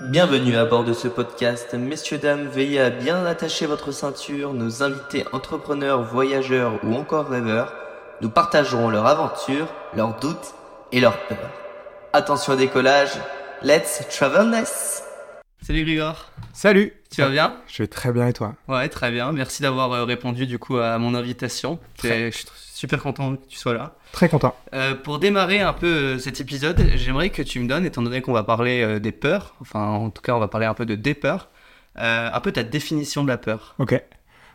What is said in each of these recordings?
Bienvenue à bord de ce podcast. Messieurs, dames, veillez à bien attacher votre ceinture. Nos invités entrepreneurs, voyageurs ou encore rêveurs nous partageront leurs aventures, leurs doutes et leurs peurs. Attention au décollage. Let's travel less. Salut Grigor. Salut. Tu vas bien? Je vais très bien et toi? Ouais, très bien. Merci d'avoir euh, répondu du coup à mon invitation. Je suis super content que tu sois là. Très content. Euh, pour démarrer un peu euh, cet épisode, j'aimerais que tu me donnes, étant donné qu'on va parler des peurs, enfin en tout cas on va parler un peu de des peurs, un peu ta définition de la peur. Ok.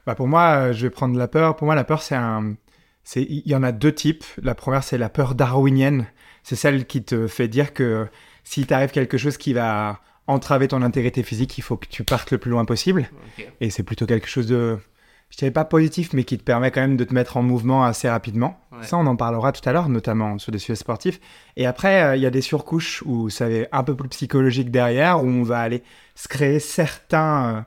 Bah pour moi, je vais prendre la peur. Pour moi, la peur, c'est un, c'est, il y en a deux types. La première, c'est la peur darwinienne. C'est celle qui te fait dire que si t'arrive quelque chose qui va entraver ton intégrité physique, il faut que tu partes le plus loin possible. Et c'est plutôt quelque chose de, je dirais pas positif, mais qui te permet quand même de te mettre en mouvement assez rapidement. Ça, on en parlera tout à l'heure, notamment sur des sujets sportifs. Et après, euh, il y a des surcouches où ça est un peu plus psychologique derrière, où on va aller se créer certains, euh,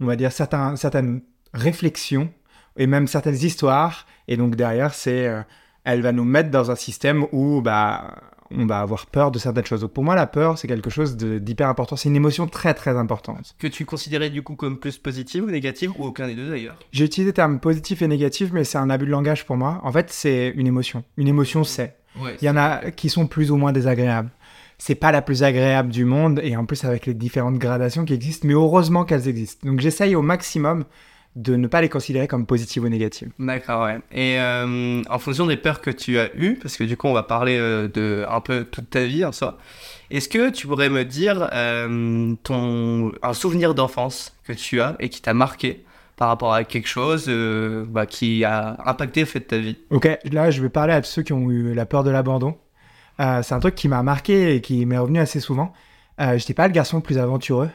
on va dire certains, certaines réflexions et même certaines histoires. Et donc derrière, c'est, euh, elle va nous mettre dans un système où, bah, on va avoir peur de certaines choses. Donc pour moi, la peur, c'est quelque chose d'hyper important. C'est une émotion très très importante. Que tu considérais du coup comme plus positive ou négative ou aucun des deux d'ailleurs? J'ai utilisé le terme positif et négatif, mais c'est un abus de langage pour moi. En fait, c'est une émotion. Une émotion, c'est. Il y en a qui sont plus ou moins désagréables. C'est pas la plus agréable du monde et en plus avec les différentes gradations qui existent, mais heureusement qu'elles existent. Donc j'essaye au maximum de ne pas les considérer comme positives ou négatives. D'accord, ouais. Et euh, en fonction des peurs que tu as eues, parce que du coup on va parler euh, de un peu toute ta vie en soi, est-ce que tu pourrais me dire euh, ton, un souvenir d'enfance que tu as et qui t'a marqué par rapport à quelque chose bah, qui a impacté le fait de ta vie? Ok, là je vais parler à ceux qui ont eu la peur de l'abandon. c'est un truc qui m'a marqué et qui m'est revenu assez souvent. j'étais pas le garçon le plus aventureux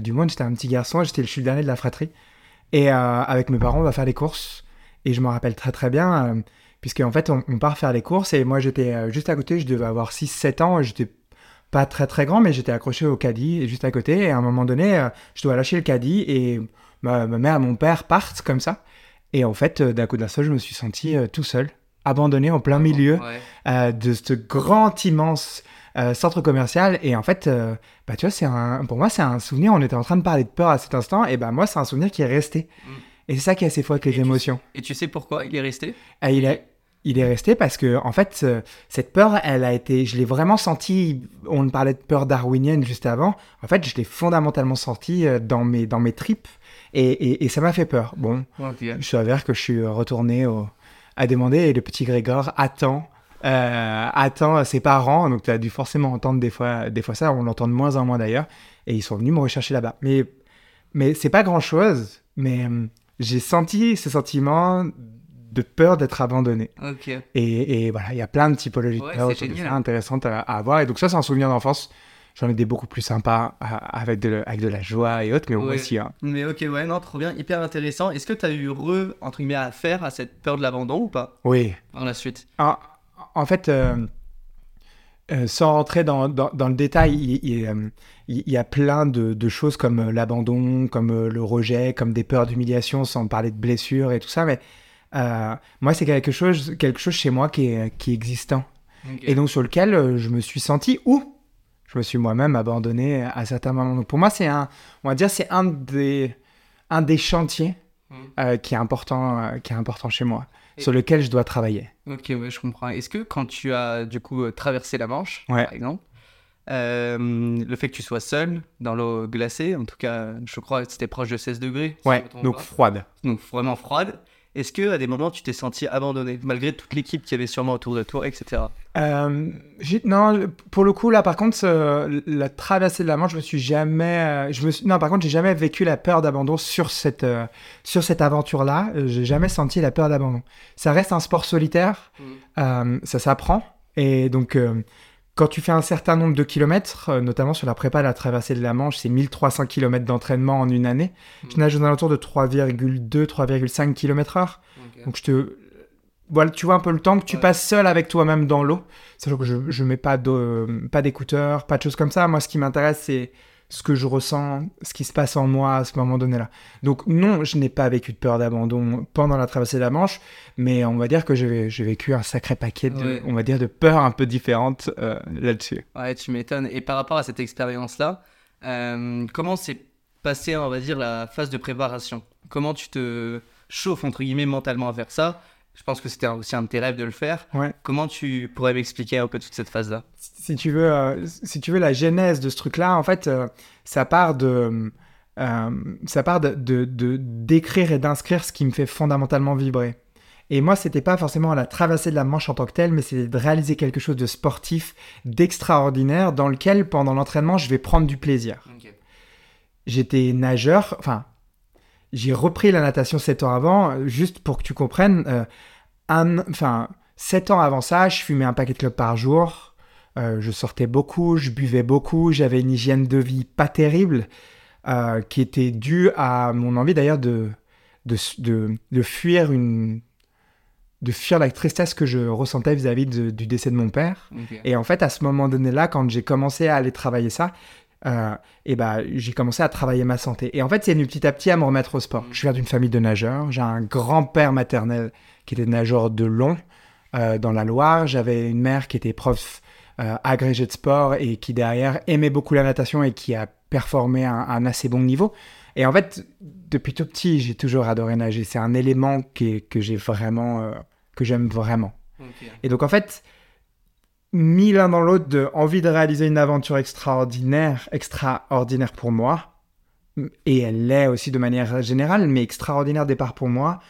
du monde, j'étais un petit garçon, j'étais le dernier de la fratrie. Et euh, avec mes parents, on va faire des courses. Et je me rappelle très très bien, euh, puisque en fait, on, part faire les courses. Et moi, j'étais euh, juste à côté, je devais avoir 6-7 ans. J'étais pas très très grand, mais j'étais accroché au caddie juste à côté. Et à un moment donné, je dois lâcher le caddie et ma, mère et mon père partent comme ça. Et en fait, d'un coup d'un seul, je me suis senti tout seul, abandonné en plein milieu de ce grand immense euh, centre commercial. Et en fait, euh, bah, tu vois, c'est un, pour moi, c'est un souvenir. On était en train de parler de peur à cet instant. Et bah, moi, c'est un souvenir qui est resté. Mm. Et c'est ça qui est assez fort avec les émotions. et tu sais pourquoi il est resté? Ah, il, est, il est resté parce que, en fait, cette peur, elle a été. Je l'ai vraiment senti. On parlait de peur darwinienne juste avant. En fait, je l'ai fondamentalement senti dans mes, dans mes tripes. Et, et, ça m'a fait peur. Bon, je s'avère que je suis retourné à demander et le petit Grégor attend euh, attend ses parents. Donc, tu as dû forcément entendre des fois, des fois ça. On l'entend de moins en moins d'ailleurs. Et ils sont venus me rechercher là-bas. Mais, mais c'est pas grand-chose. Mais euh, j'ai senti ce sentiment de peur d'être abandonné. Et, et, voilà, il y a plein de typologies de peur intéressantes à, avoir. Et donc, ça, c'est un souvenir d'enfance. J'en ai des beaucoup plus sympas avec de, avec de la joie et autres, mais aussi. Hein. Mais ok, ouais, non, trop bien, hyper intéressant. Est-ce que tu as eu re, entre guillemets, à faire à cette peur de l'abandon ou pas? Oui. Par la suite ah, en fait, euh, euh, sans rentrer dans, dans, le détail, il, euh, y a plein de, choses comme l'abandon, comme le rejet, comme des peurs d'humiliation, sans parler de blessures et tout ça. Mais moi, c'est quelque chose, quelque chose chez moi qui est, qui est existant. Et donc sur lequel je me suis senti ou je me suis moi-même abandonné à certains moments. Donc pour moi, c'est un, on va dire, c'est un des, un des chantiers mmh. qui, est important, qui est important chez moi sur lequel je dois travailler. Ok, ouais, je comprends. Est-ce que quand tu as du coup traversé la Manche, par exemple, euh, le fait que tu sois seul dans l'eau glacée, en tout cas, je crois que c'était proche de 16 degrés. Ouais, donc froide. Donc vraiment froide. Est-ce que à des moments tu t'es senti abandonné malgré toute l'équipe qui avait sûrement autour de toi, etc. Euh, non, pour le coup là, par contre, euh, la traversée de la Manche, je me suis jamais, euh, je me non, par contre, j'ai jamais vécu la peur d'abandon sur cette sur cette aventure-là. j'ai jamais senti la peur d'abandon. Ça reste un sport solitaire, mmh. ça s'apprend et donc quand tu fais un certain nombre de kilomètres, euh, notamment sur la prépa de la traversée de la Manche, c'est 1300 km d'entraînement en une année. Hmm. Je nage aux alentours de 3,2, 3,5 km heure. Donc je te... Voilà, tu vois un peu le temps que tu passes seul avec toi-même dans l'eau. Sachant que je ne mets pas d'écouteurs, pas de choses comme ça. Moi, ce qui m'intéresse, c'est ce que je ressens, ce qui se passe en moi à ce moment donné-là. Donc non, je n'ai pas vécu de peur d'abandon pendant la traversée de la Manche, mais on va dire que j'ai vécu un sacré paquet de, on va dire, de peurs un peu différentes euh, là-dessus. Ouais, tu m'étonnes. Et par rapport à cette expérience-là, Euh, comment s'est passée, on va dire, la phase de préparation? Comment tu te chauffes, entre guillemets, mentalement à faire ça? Je pense que c'était aussi un de tes rêves de le faire. Ouais. Comment tu pourrais m'expliquer un peu toute cette phase-là? Si tu veux, euh, si tu veux la genèse de ce truc-là, en fait, euh, ça part de, euh, ça part de, d'écrire et d'inscrire ce qui me fait fondamentalement vibrer. Et moi, c'était pas forcément la traversée de la Manche en tant que telle, mais c'est de réaliser quelque chose de sportif, d'extraordinaire, dans lequel, pendant l'entraînement, je vais prendre du plaisir. J'étais nageur, enfin, j'ai repris la natation 7 ans avant, juste pour que tu comprennes. euh, un, enfin, 7 ans avant ça, je fumais un paquet de clopes par jour, euh, je sortais beaucoup, je buvais beaucoup, j'avais une hygiène de vie pas terrible, euh, qui était due à mon envie d'ailleurs de, de, de, de fuir une de fuir la tristesse que je ressentais vis-à-vis du décès de mon père. Et en fait, à ce moment donné-là, quand j'ai commencé à aller travailler ça, euh, et ben, j'ai commencé à travailler ma santé. Et en fait, c'est venu petit à petit à me remettre au sport. Je viens d'une famille de nageurs. J'ai un grand-père maternel qui était nageur de long euh, dans la Loire. J'avais une mère qui était prof euh, agrégée de sport et qui derrière aimait beaucoup la natation et qui a performé à un, assez bon niveau. Et en fait, depuis tout petit, j'ai toujours adoré nager. C'est un élément qui que j'ai vraiment, euh, que j'aime vraiment. Et donc en fait, mis l'un dans l'autre de envie de réaliser une aventure extraordinaire, extraordinaire pour moi, et elle l'est aussi de manière générale, mais extraordinaire départ pour moi,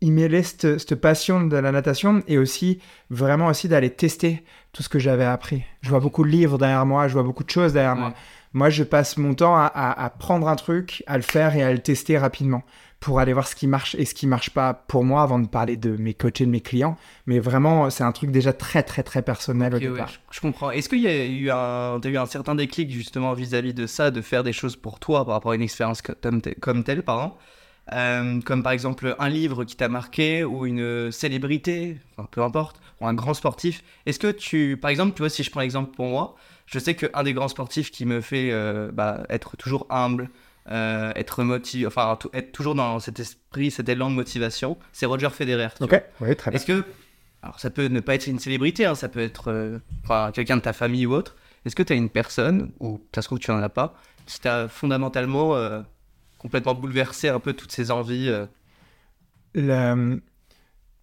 il mêlait cette, cette passion de la natation et aussi vraiment aussi d'aller tester tout ce que j'avais appris. Je vois beaucoup de livres derrière moi, je vois beaucoup de choses derrière moi. Moi, je passe mon temps à, à- à prendre un truc, à le faire et à le tester rapidement pour aller voir ce qui marche et ce qui marche pas pour moi avant de parler de mes coachs et de mes clients. Mais vraiment, c'est un truc déjà très, très, très personnel Ok, au ouais, départ. je, je comprends. Est-ce qu'il y a eu un, t'as eu un certain déclic justement vis-à-vis de ça, de faire des choses pour toi par rapport à une expérience co- comme, te- comme telle, pardon? Euh, Comme par exemple un livre qui t'a marqué ou une célébrité, enfin, peu importe, ou un grand sportif. Est-ce que tu, par exemple, tu vois, si je prends l'exemple pour moi, je sais qu'un des grands sportifs qui me fait euh, bah, être toujours humble, euh, être motivé, enfin être toujours dans cet esprit, cet élan de motivation, c'est Roger Federer. Ok, oui, très bien. est-ce que, alors ça peut ne pas être une célébrité, hein, ça peut être euh, enfin, quelqu'un de ta famille ou autre. Est-ce que tu as une personne, ou ça se trouve que tu n'en as pas, qui t'a fondamentalement euh, complètement bouleversé un peu toutes ces envies Le-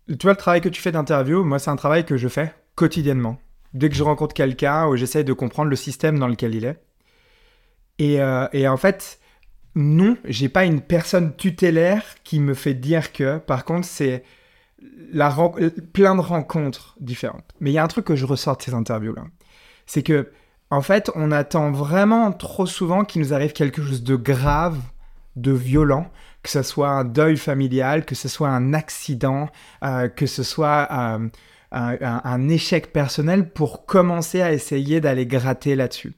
Tu vois, le travail que tu fais d'interview, moi, c'est un travail que je fais quotidiennement. Dès que je rencontre quelqu'un, où j'essaye de comprendre le système dans lequel il est. Et, et en fait, non, j'ai pas une personne tutélaire qui me fait dire que. Par contre, c'est la plein de rencontres différentes. Mais il y a un truc que je ressors de ces interviews-là. C'est que, en fait, on attend vraiment trop souvent qu'il nous arrive quelque chose de grave, de violent, que ce soit un deuil familial, que ce soit un accident, euh, que ce soit euh, un échec personnel pour commencer à essayer d'aller gratter là-dessus.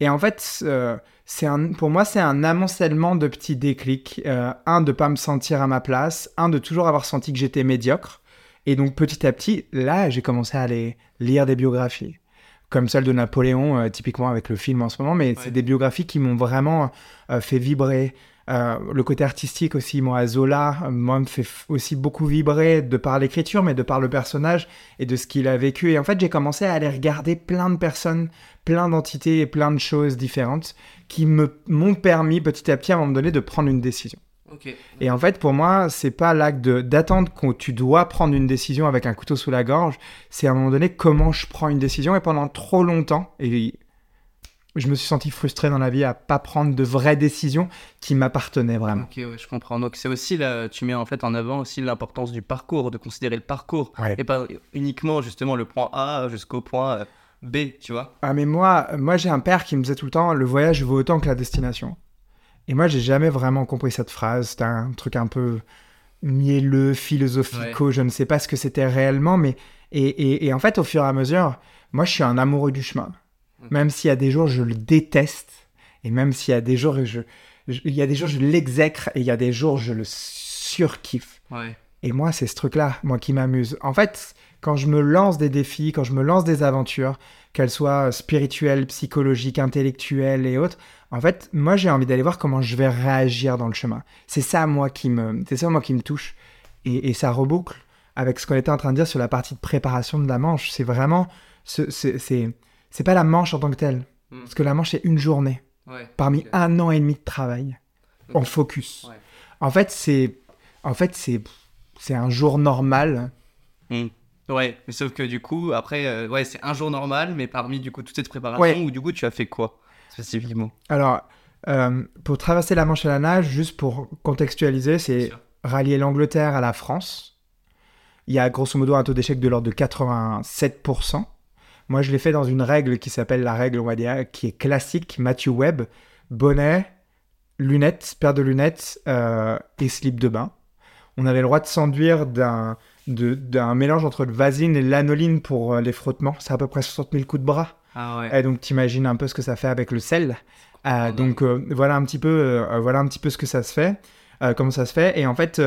Et en fait, euh, c'est un, pour moi, c'est un amoncellement de petits déclics. Euh, un, de pas me sentir à ma place. Un, de toujours avoir senti que j'étais médiocre. Et donc, petit à petit, là, j'ai commencé à aller lire des biographies. Comme celle de Napoléon, euh, typiquement avec le film en ce moment. Mais c'est des biographies qui m'ont vraiment euh, fait vibrer. Euh, le côté artistique aussi, moi, Zola, euh, moi, me fait aussi beaucoup vibrer de par l'écriture, mais de par le personnage et de ce qu'il a vécu. Et en fait, j'ai commencé à aller regarder plein de personnes, plein d'entités et plein de choses différentes qui me m'ont permis petit à petit, à un moment donné, de prendre une décision. Et en fait, pour moi, c'est pas l'acte d'attendre que tu dois prendre une décision avec un couteau sous la gorge. C'est à un moment donné comment je prends une décision. Et pendant trop longtemps, et je me suis senti frustré dans la vie à pas prendre de vraies décisions qui m'appartenaient vraiment. Ok, ouais, je comprends. Donc c'est aussi là, tu mets en fait en avant aussi l'importance du parcours, de considérer le parcours Ouais. et pas uniquement justement le point A jusqu'au point euh, B, tu vois. Ah mais moi, moi j'ai un père qui me disait tout le temps le voyage vaut autant que la destination. Et moi j'ai jamais vraiment compris cette phrase. C'était un truc un peu mielleux, philosophico. Je ne sais pas ce que c'était réellement, mais et, et, et en fait au fur et à mesure, moi je suis un amoureux du chemin. Même s'il y a des jours je le déteste et même s'il y a des jours je, je- il y a des jours je l'exècre et il y a des jours je le surkiffe. Ouais. Et moi, c'est ce truc-là, moi, qui m'amuse. En fait, quand je me lance des défis, quand je me lance des aventures, qu'elles soient spirituelles, psychologiques, intellectuelles et autres, en fait, moi, j'ai envie d'aller voir comment je vais réagir dans le chemin. C'est ça, moi, qui me, c'est ça, moi, qui me touche. Et, et ça reboucle avec ce qu'on était en train de dire sur la partie de préparation de la manche. C'est vraiment, ce- c'est, c'est, c'est pas la manche en tant que telle. Mm. Parce que la manche, c'est une journée. Ouais. Parmi un an et demi de travail en focus. Ouais. En fait, c'est en fait c'est c'est un jour normal. Ouais, mais sauf que du coup, après, euh, ouais, c'est un jour normal, mais parmi du coup toute cette préparation, Ouais. ou du coup, tu as fait quoi spécifiquement? Alors, euh, pour traverser la Manche à la nage, juste pour contextualiser, c'est rallier l'Angleterre à la France. Il y a grosso modo un taux d'échec de l'ordre de 87%. Moi, je l'ai fait dans une règle qui s'appelle la règle, on va dire, qui est classique, Matthew Webb, bonnet, lunettes, paire de lunettes euh, et slip de bain. On avait le droit de s'enduire d'un mélange entre le vasine et l'anoline pour euh, les frottements. C'est à peu près 60 000 coups de bras. Ah ouais. Et donc, t'imagines un peu ce que ça fait avec le sel. Euh, donc, euh, voilà, un petit peu, euh, voilà un petit peu ce que ça se fait, comment ça se fait. Et en fait,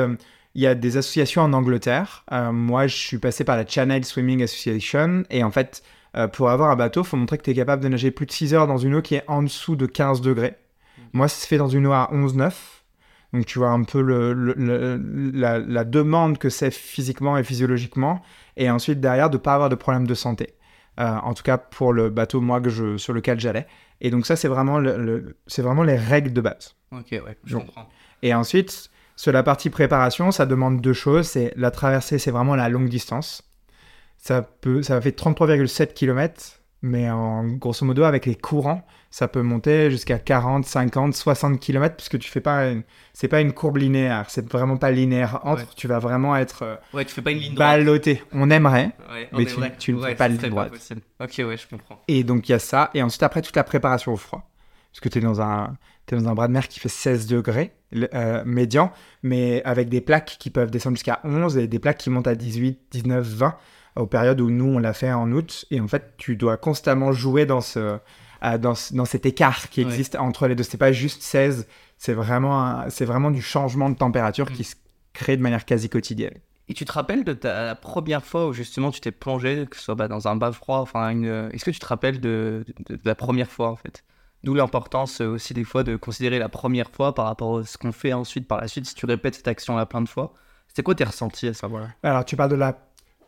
il y a des associations en Angleterre. Moi, je suis passé par la Channel Swimming Association. Et en fait, euh, pour avoir un bateau, il faut montrer que tu es capable de nager plus de 6 heures dans une eau qui est en dessous de 15 degrés. Moi, ça se fait dans une eau à 11,9. Donc, tu vois un peu le, le- le- la, la demande que c'est physiquement et physiologiquement. Et ensuite, derrière, de ne pas avoir de problème de santé. Euh, en tout cas, pour le bateau, moi, que je, sur lequel j'allais. Et donc, ça, c'est vraiment, c'est les règles de base. Ok, ouais, je Donc, comprends. Et ensuite, sur la partie préparation, ça demande deux choses. C'est la traversée, c'est vraiment la longue distance. Ça, peut, ça fait 33,7 km, mais en grosso modo, avec les courants, ça peut monter jusqu'à 40, 50, 60 km, puisque tu fais pas, une- c'est pas une courbe linéaire, c'est vraiment pas linéaire entre, Ouais. tu vas vraiment être euh, Ouais, tu fais pas une ligne droite. ballotté. On aimerait, Ouais, mais tu- ne fais pas de ligne droite. Ok, ouais, je comprends. Et donc il y a ça. Et ensuite, après, toute la préparation au froid. Parce que tu es dans un, t'es dans un bras de mer qui fait 16 degrés euh, médian, mais avec des plaques qui peuvent descendre jusqu'à 11 et des plaques qui montent à 18, 19, 20 aux périodes où nous, on l'a fait en août. Et en fait, tu dois constamment jouer dans, ce, euh, dans, ce- dans cet écart qui Ouais. existe entre les deux. C'est pas juste 16, c'est vraiment, c'est vraiment du changement de température Mm. qui se crée de manière quasi quotidienne. Et tu te rappelles de ta la première fois où justement tu t'es plongé, que ce soit bah, dans un bain froid, enfin, une... est-ce que tu te rappelles de, de- de la première fois en fait? D'où l'importance euh, aussi des fois de considérer la première fois par rapport à ce qu'on fait ensuite par la suite. Si tu répètes cette action-là plein de fois, c'était quoi tes ressentis à savoir Alors, tu parles de la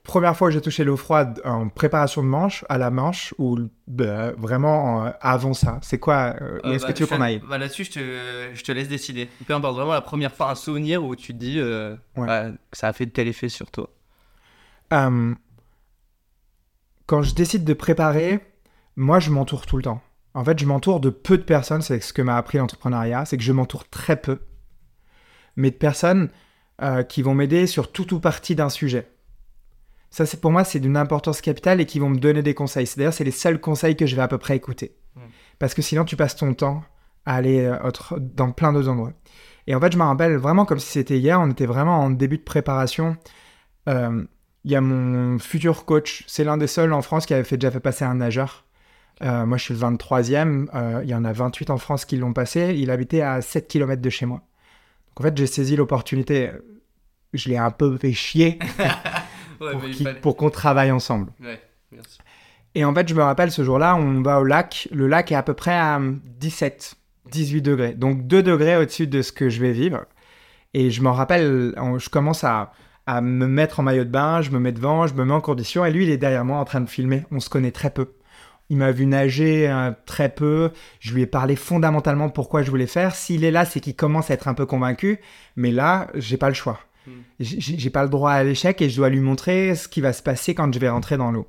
première fois que j'ai touché l'eau froide en préparation de manche, à la manche, ou bah, vraiment euh, avant ça C'est quoi euh, Où est-ce que tu veux qu'on aille? bah, Là-dessus, je te, je te laisse décider. Peu importe, vraiment la première fois, un souvenir où tu te dis euh, Ouais. bah, que ça a fait tel effet sur toi. Euh, Quand je décide de préparer, moi, je m'entoure tout le temps. En fait, je m'entoure de peu de personnes, c'est ce que m'a appris l'entrepreneuriat, c'est que je m'entoure très peu, mais de personnes euh, qui vont m'aider sur tout ou partie d'un sujet. Ça, c'est pour moi, c'est d'une importance capitale et qui vont me donner des conseils. C'est d'ailleurs, c'est les seuls conseils que je vais à peu près écouter. Mm. Parce que sinon, tu passes ton temps à aller euh, autre- dans plein d'autres endroits. Et en fait, je me rappelle vraiment comme si c'était hier, on était vraiment en début de préparation. Euh, Il y a mon futur coach, c'est l'un des seuls en France qui avait fait, déjà fait passer un nageur. Euh, moi, je suis le 23e. euh, il y en a 28 en France qui l'ont passé. Il habitait à 7 km de chez moi. Donc, en fait, j'ai saisi l'opportunité. Je l'ai un peu fait chier Ouais, pour, mais il qu'il- fallait- pour qu'on travaille ensemble. Ouais. Et en fait, je me rappelle ce jour-là, on va au lac. Le lac est à peu près à 17, 18 degrés. Donc 2 degrés au-dessus de ce que je vais vivre. Et je m'en rappelle, je commence à, à me mettre en maillot de bain, je me mets devant, je me mets en condition. Et lui, il est derrière moi en train de filmer. On se connaît très peu. Il m'a vu nager euh, très peu. Je lui ai parlé fondamentalement pourquoi je voulais faire. S'il est là, c'est qu'il commence à être un peu convaincu. Mais là, j'ai pas le choix. J'ai pas le droit à l'échec et je dois lui montrer ce qui va se passer quand je vais rentrer dans l'eau.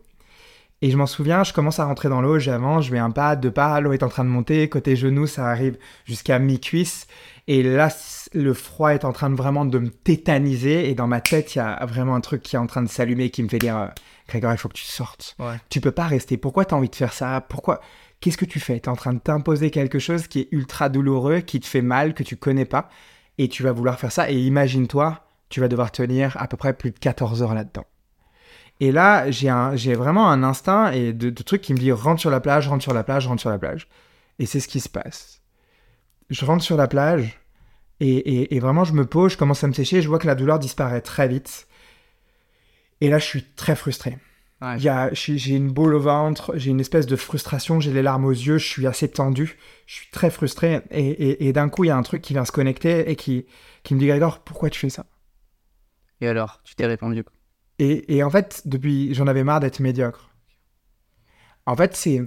Et je m'en souviens, je commence à rentrer dans l'eau, j'avance, je mets un pas, deux pas, l'eau est en train de monter, côté genou, ça arrive jusqu'à mi-cuisse. Et là, le froid est en train de vraiment de me tétaniser. Et dans ma tête, il y a vraiment un truc qui est en train de s'allumer qui me fait dire euh, Grégoire, il faut que tu sortes. Ouais. Tu peux pas rester. Pourquoi tu as envie de faire ça? Pourquoi? Qu'est-ce que tu fais? Tu es en train de t'imposer quelque chose qui est ultra douloureux, qui te fait mal, que tu connais pas. Et tu vas vouloir faire ça. Et imagine-toi, tu vas devoir tenir à peu près plus de 14 heures là-dedans. Et là, j'ai vraiment un instinct et de, de trucs qui me dit rentre sur la plage, rentre sur la plage, rentre sur la plage. Et c'est ce qui se passe. Je rentre sur la plage et, et- et vraiment je me pose, je commence à me sécher, je vois que la douleur disparaît très vite. Et là, je suis très frustré. Ouais. J'ai une boule au ventre, j'ai une espèce de frustration, j'ai les larmes aux yeux, je suis assez tendu, je suis très frustré. Et, d'un coup, il y a un truc qui vient se connecter et qui, qui me dit Grégoire, pourquoi tu fais ça? Et alors, tu t'es répondu quoi et, et en fait, depuis, j'en avais marre d'être médiocre. En fait, c'est.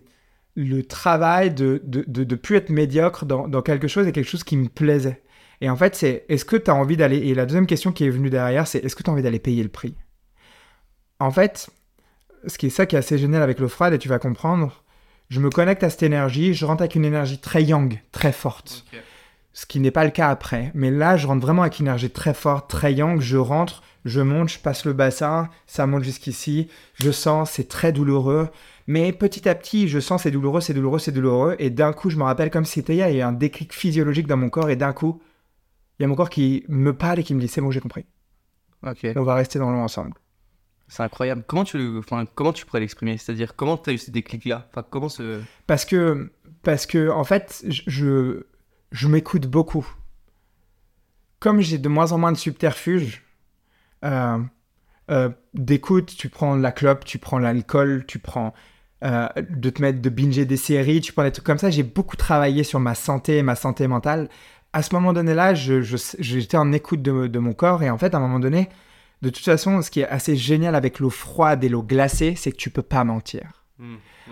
le travail de de, de, de plus être médiocre dans, dans quelque chose et quelque chose qui me plaisait. Et en fait, c'est est-ce que tu as envie d'aller. Et la deuxième question qui est venue derrière, c'est est-ce que tu as envie d'aller payer le prix? En fait, ce qui est ça qui est assez génial avec l'eau froide, et tu vas comprendre, je me connecte à cette énergie, je rentre avec une énergie très yang, très forte. Ok. Ce qui n'est pas le cas après. Mais là, je rentre vraiment avec une énergie très forte, très yang. Je rentre, je monte, je passe le bassin, ça monte jusqu'ici. Je sens, c'est très douloureux. Mais petit à petit, je sens c'est douloureux, c'est douloureux, c'est douloureux. Et d'un coup, je me rappelle comme si c'était il y a un déclic physiologique dans mon corps. Et d'un coup, il y a mon corps qui me parle et qui me dit c'est bon, j'ai compris. Ok. Et on va rester dans l'eau ensemble. C'est incroyable. Comment tu, enfin, comment tu pourrais l'exprimer? C'est-à-dire, comment tu as eu ce déclic-là? Enfin, comment ce. Parce que, parce que en fait, je, je, m'écoute beaucoup. Comme j'ai de moins en moins de subterfuges euh, euh, d'écoute, tu prends la clope, tu prends l'alcool, tu prends euh, de te mettre de binger des séries, tu prends des trucs comme ça. J'ai beaucoup travaillé sur ma santé et ma santé mentale. À ce moment donné-là, je, je- j'étais en écoute de, de mon corps et en fait, à un moment donné, de toute façon, ce qui est assez génial avec l'eau froide et l'eau glacée, c'est que tu peux pas mentir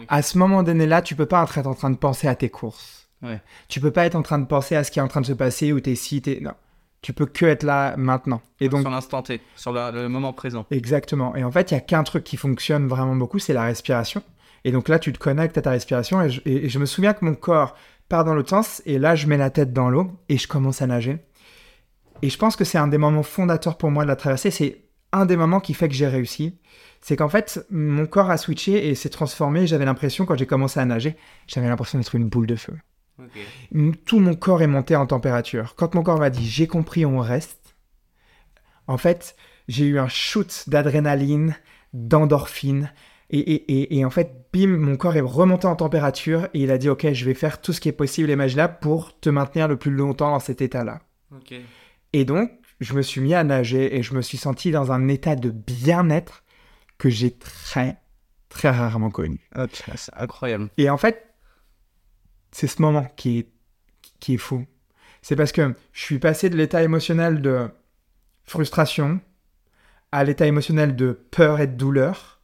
à ce moment donné-là, tu peux pas être en train de penser à tes courses. Ouais. Tu peux pas être en train de penser à ce qui est en train de se passer ou t'es si, t'es... Non. Tu peux que être là maintenant. Et donc, Sur l'instant T, sur la- le moment présent. exactement. Et en fait, il y a qu'un truc qui fonctionne vraiment beaucoup, c'est la respiration. Et donc là, tu te connectes à ta respiration. Et je, et- et je me souviens que mon corps part dans l'autre sens. Et là, je mets la tête dans l'eau et je commence à nager. Et je pense que c'est un des moments fondateurs pour moi de la traversée. C'est un des moments qui fait que j'ai réussi. C'est qu'en fait, mon corps a switché et s'est transformé. J'avais l'impression, quand j'ai commencé à nager, j'avais l'impression d'être une boule de feu. Tout mon corps est monté en température. Quand mon corps m'a dit j'ai compris, on reste, en fait, j'ai eu un shoot d'adrénaline, d'endorphine. Et, et, et, et en fait, bim, mon corps est remonté en température et il a dit ok, je vais faire tout ce qui est possible et imaginable pour te maintenir le plus longtemps dans cet état-là. Et donc, je me suis mis à nager et je me suis senti dans un état de bien-être que j'ai très, très rarement connu. C'est incroyable. Et en fait, c'est ce moment qui est, qui est fou. C'est parce que je suis passé de l'état émotionnel de frustration à l'état émotionnel de peur et de douleur,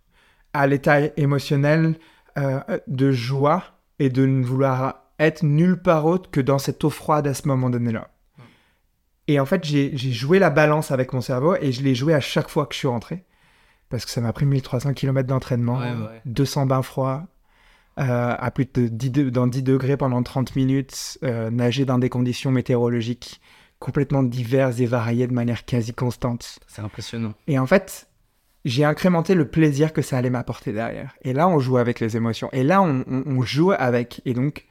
à l'état émotionnel euh, de joie et de ne vouloir être nulle part autre que dans cette eau froide à ce moment donné-là. Et en fait, j'ai joué la balance avec mon cerveau et je l'ai joué à chaque fois que je suis rentré. Parce que ça m'a pris 1300 km d'entraînement, Ouais, ouais. 200 bains froids, à plus de 10 de- dans 10 degrés pendant 30 minutes, euh, nager dans des conditions météorologiques complètement diverses et variées de manière quasi constante. C'est impressionnant. Et en fait, j'ai incrémenté le plaisir que ça allait m'apporter derrière. Et là, on joue avec les émotions. Et là, on, on- on joue avec. Et donc,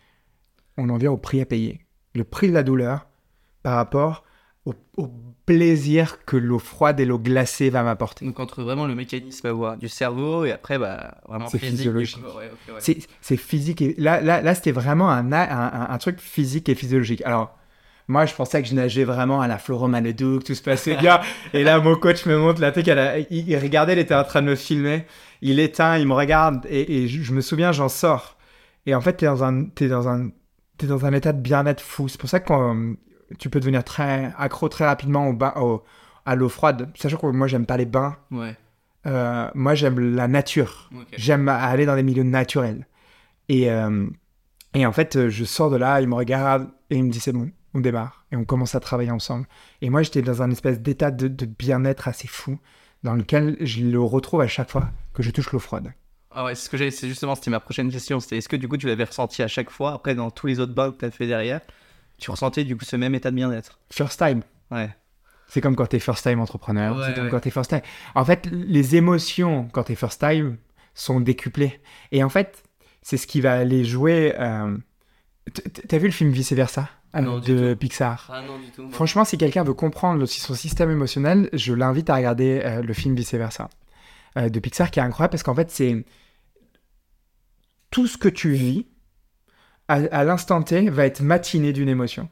on en vient au prix à payer. Le prix de la douleur par rapport au, au plaisir que l'eau froide et l'eau glacée va m'apporter. Donc, entre vraiment le mécanisme à voir du cerveau et après, bah, vraiment C'est physiologique. Ouais, ouais. C'est c'est physique. Et là, là, là c'était vraiment un, un, un- un truc physique et physiologique. Alors, moi, je pensais que je nageais vraiment à la Florent Maledou, que tout se passait bien. et là, mon coach me montre la truc. la- Il, il regardait, il était en train de me filmer. Il éteint, il me regarde. Et, et je, je me souviens, j'en sors. Et en fait, t'es dans un, t'es dans un, t'es dans un état de bien-être fou. C'est pour ça que tu peux devenir très accro très rapidement au bain, au- à l'eau froide. Sachant que moi, j'aime pas les bains. Ouais. Euh, moi, j'aime la nature. Ok. J'aime aller dans des milieux naturels. Et, euh, et en fait, je sors de là, il me regarde et il me dit c'est bon, on démarre. Et on commence à travailler ensemble. Et moi, j'étais dans un espèce d'état de, de bien-être assez fou dans lequel je le retrouve à chaque fois que je touche l'eau froide. Ah ouais, c'est ce que j'ai, c'est justement, c'était ma prochaine question. C'était est-ce que du coup tu l'avais ressenti à chaque fois, après dans tous les autres bains que tu as fait derrière, tu ressentais du coup ce même état de bien-être First time. Ouais. C'est comme quand t'es first time entrepreneur. Ouais, c'est comme ouais. quand t'es first time. En fait, les émotions quand t'es first time sont décuplées. Et en fait, c'est ce qui va aller jouer. euh, T'as vu le film Vice Versa euh, Non, de Pixar? Ah non, du tout. Franchement, si quelqu'un veut comprendre son système émotionnel, je l'invite à regarder euh, le film Vice Versa euh, de Pixar qui est incroyable parce qu'en fait, c'est tout ce que tu vis à, l'instant T va être matiné d'une émotion.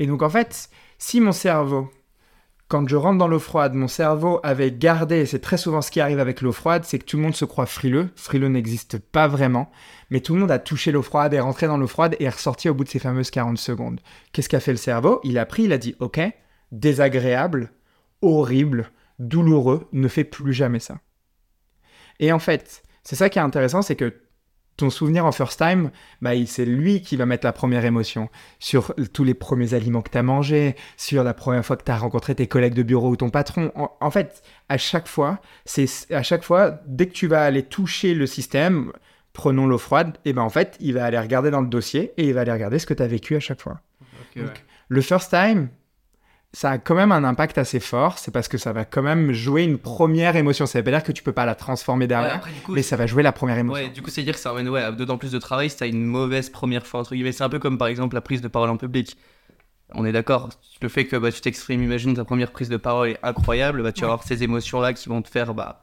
Et donc, en fait, si mon cerveau, quand je rentre dans l'eau froide, mon cerveau avait gardé, et c'est très souvent ce qui arrive avec l'eau froide, c'est que tout le monde se croit frileux. Frileux n'existe pas vraiment, mais tout le monde a touché l'eau froide, est rentré dans l'eau froide et est ressorti au bout de ces fameuses 40 secondes. Qu'est-ce qu'a fait le cerveau? Il a pris, il a dit Ok, désagréable, horrible, douloureux, ne fais plus jamais ça. Et en fait, c'est ça qui est intéressant, c'est que ton souvenir en first time, bah, c'est lui qui va mettre la première émotion sur tous les premiers aliments que tu as mangés, sur la première fois que tu as rencontré tes collègues de bureau ou ton patron. En, en fait, à chaque fois, c'est à chaque fois, dès que tu vas aller toucher le système, prenons l'eau froide, et ben en fait, il va aller regarder dans le dossier et il va aller regarder ce que tu as vécu à chaque fois. Ouais. Le first time, ça a quand même un impact assez fort, c'est parce que ça va quand même jouer une première émotion. Ça veut pas dire que tu peux pas la transformer Ouais, derrière, après, du coup, mais ça va jouer la première émotion. Ouais, du coup, c'est dire que ça ramène ouais, d'autant plus de travail si t'as une mauvaise première fois, entre guillemets. C'est un peu comme par exemple la prise de parole en public. On est d'accord, le fait que bah, tu t'exprimes, imagine ta première prise de parole est incroyable, bah, tu vas avoir ces émotions-là qui vont te faire bah,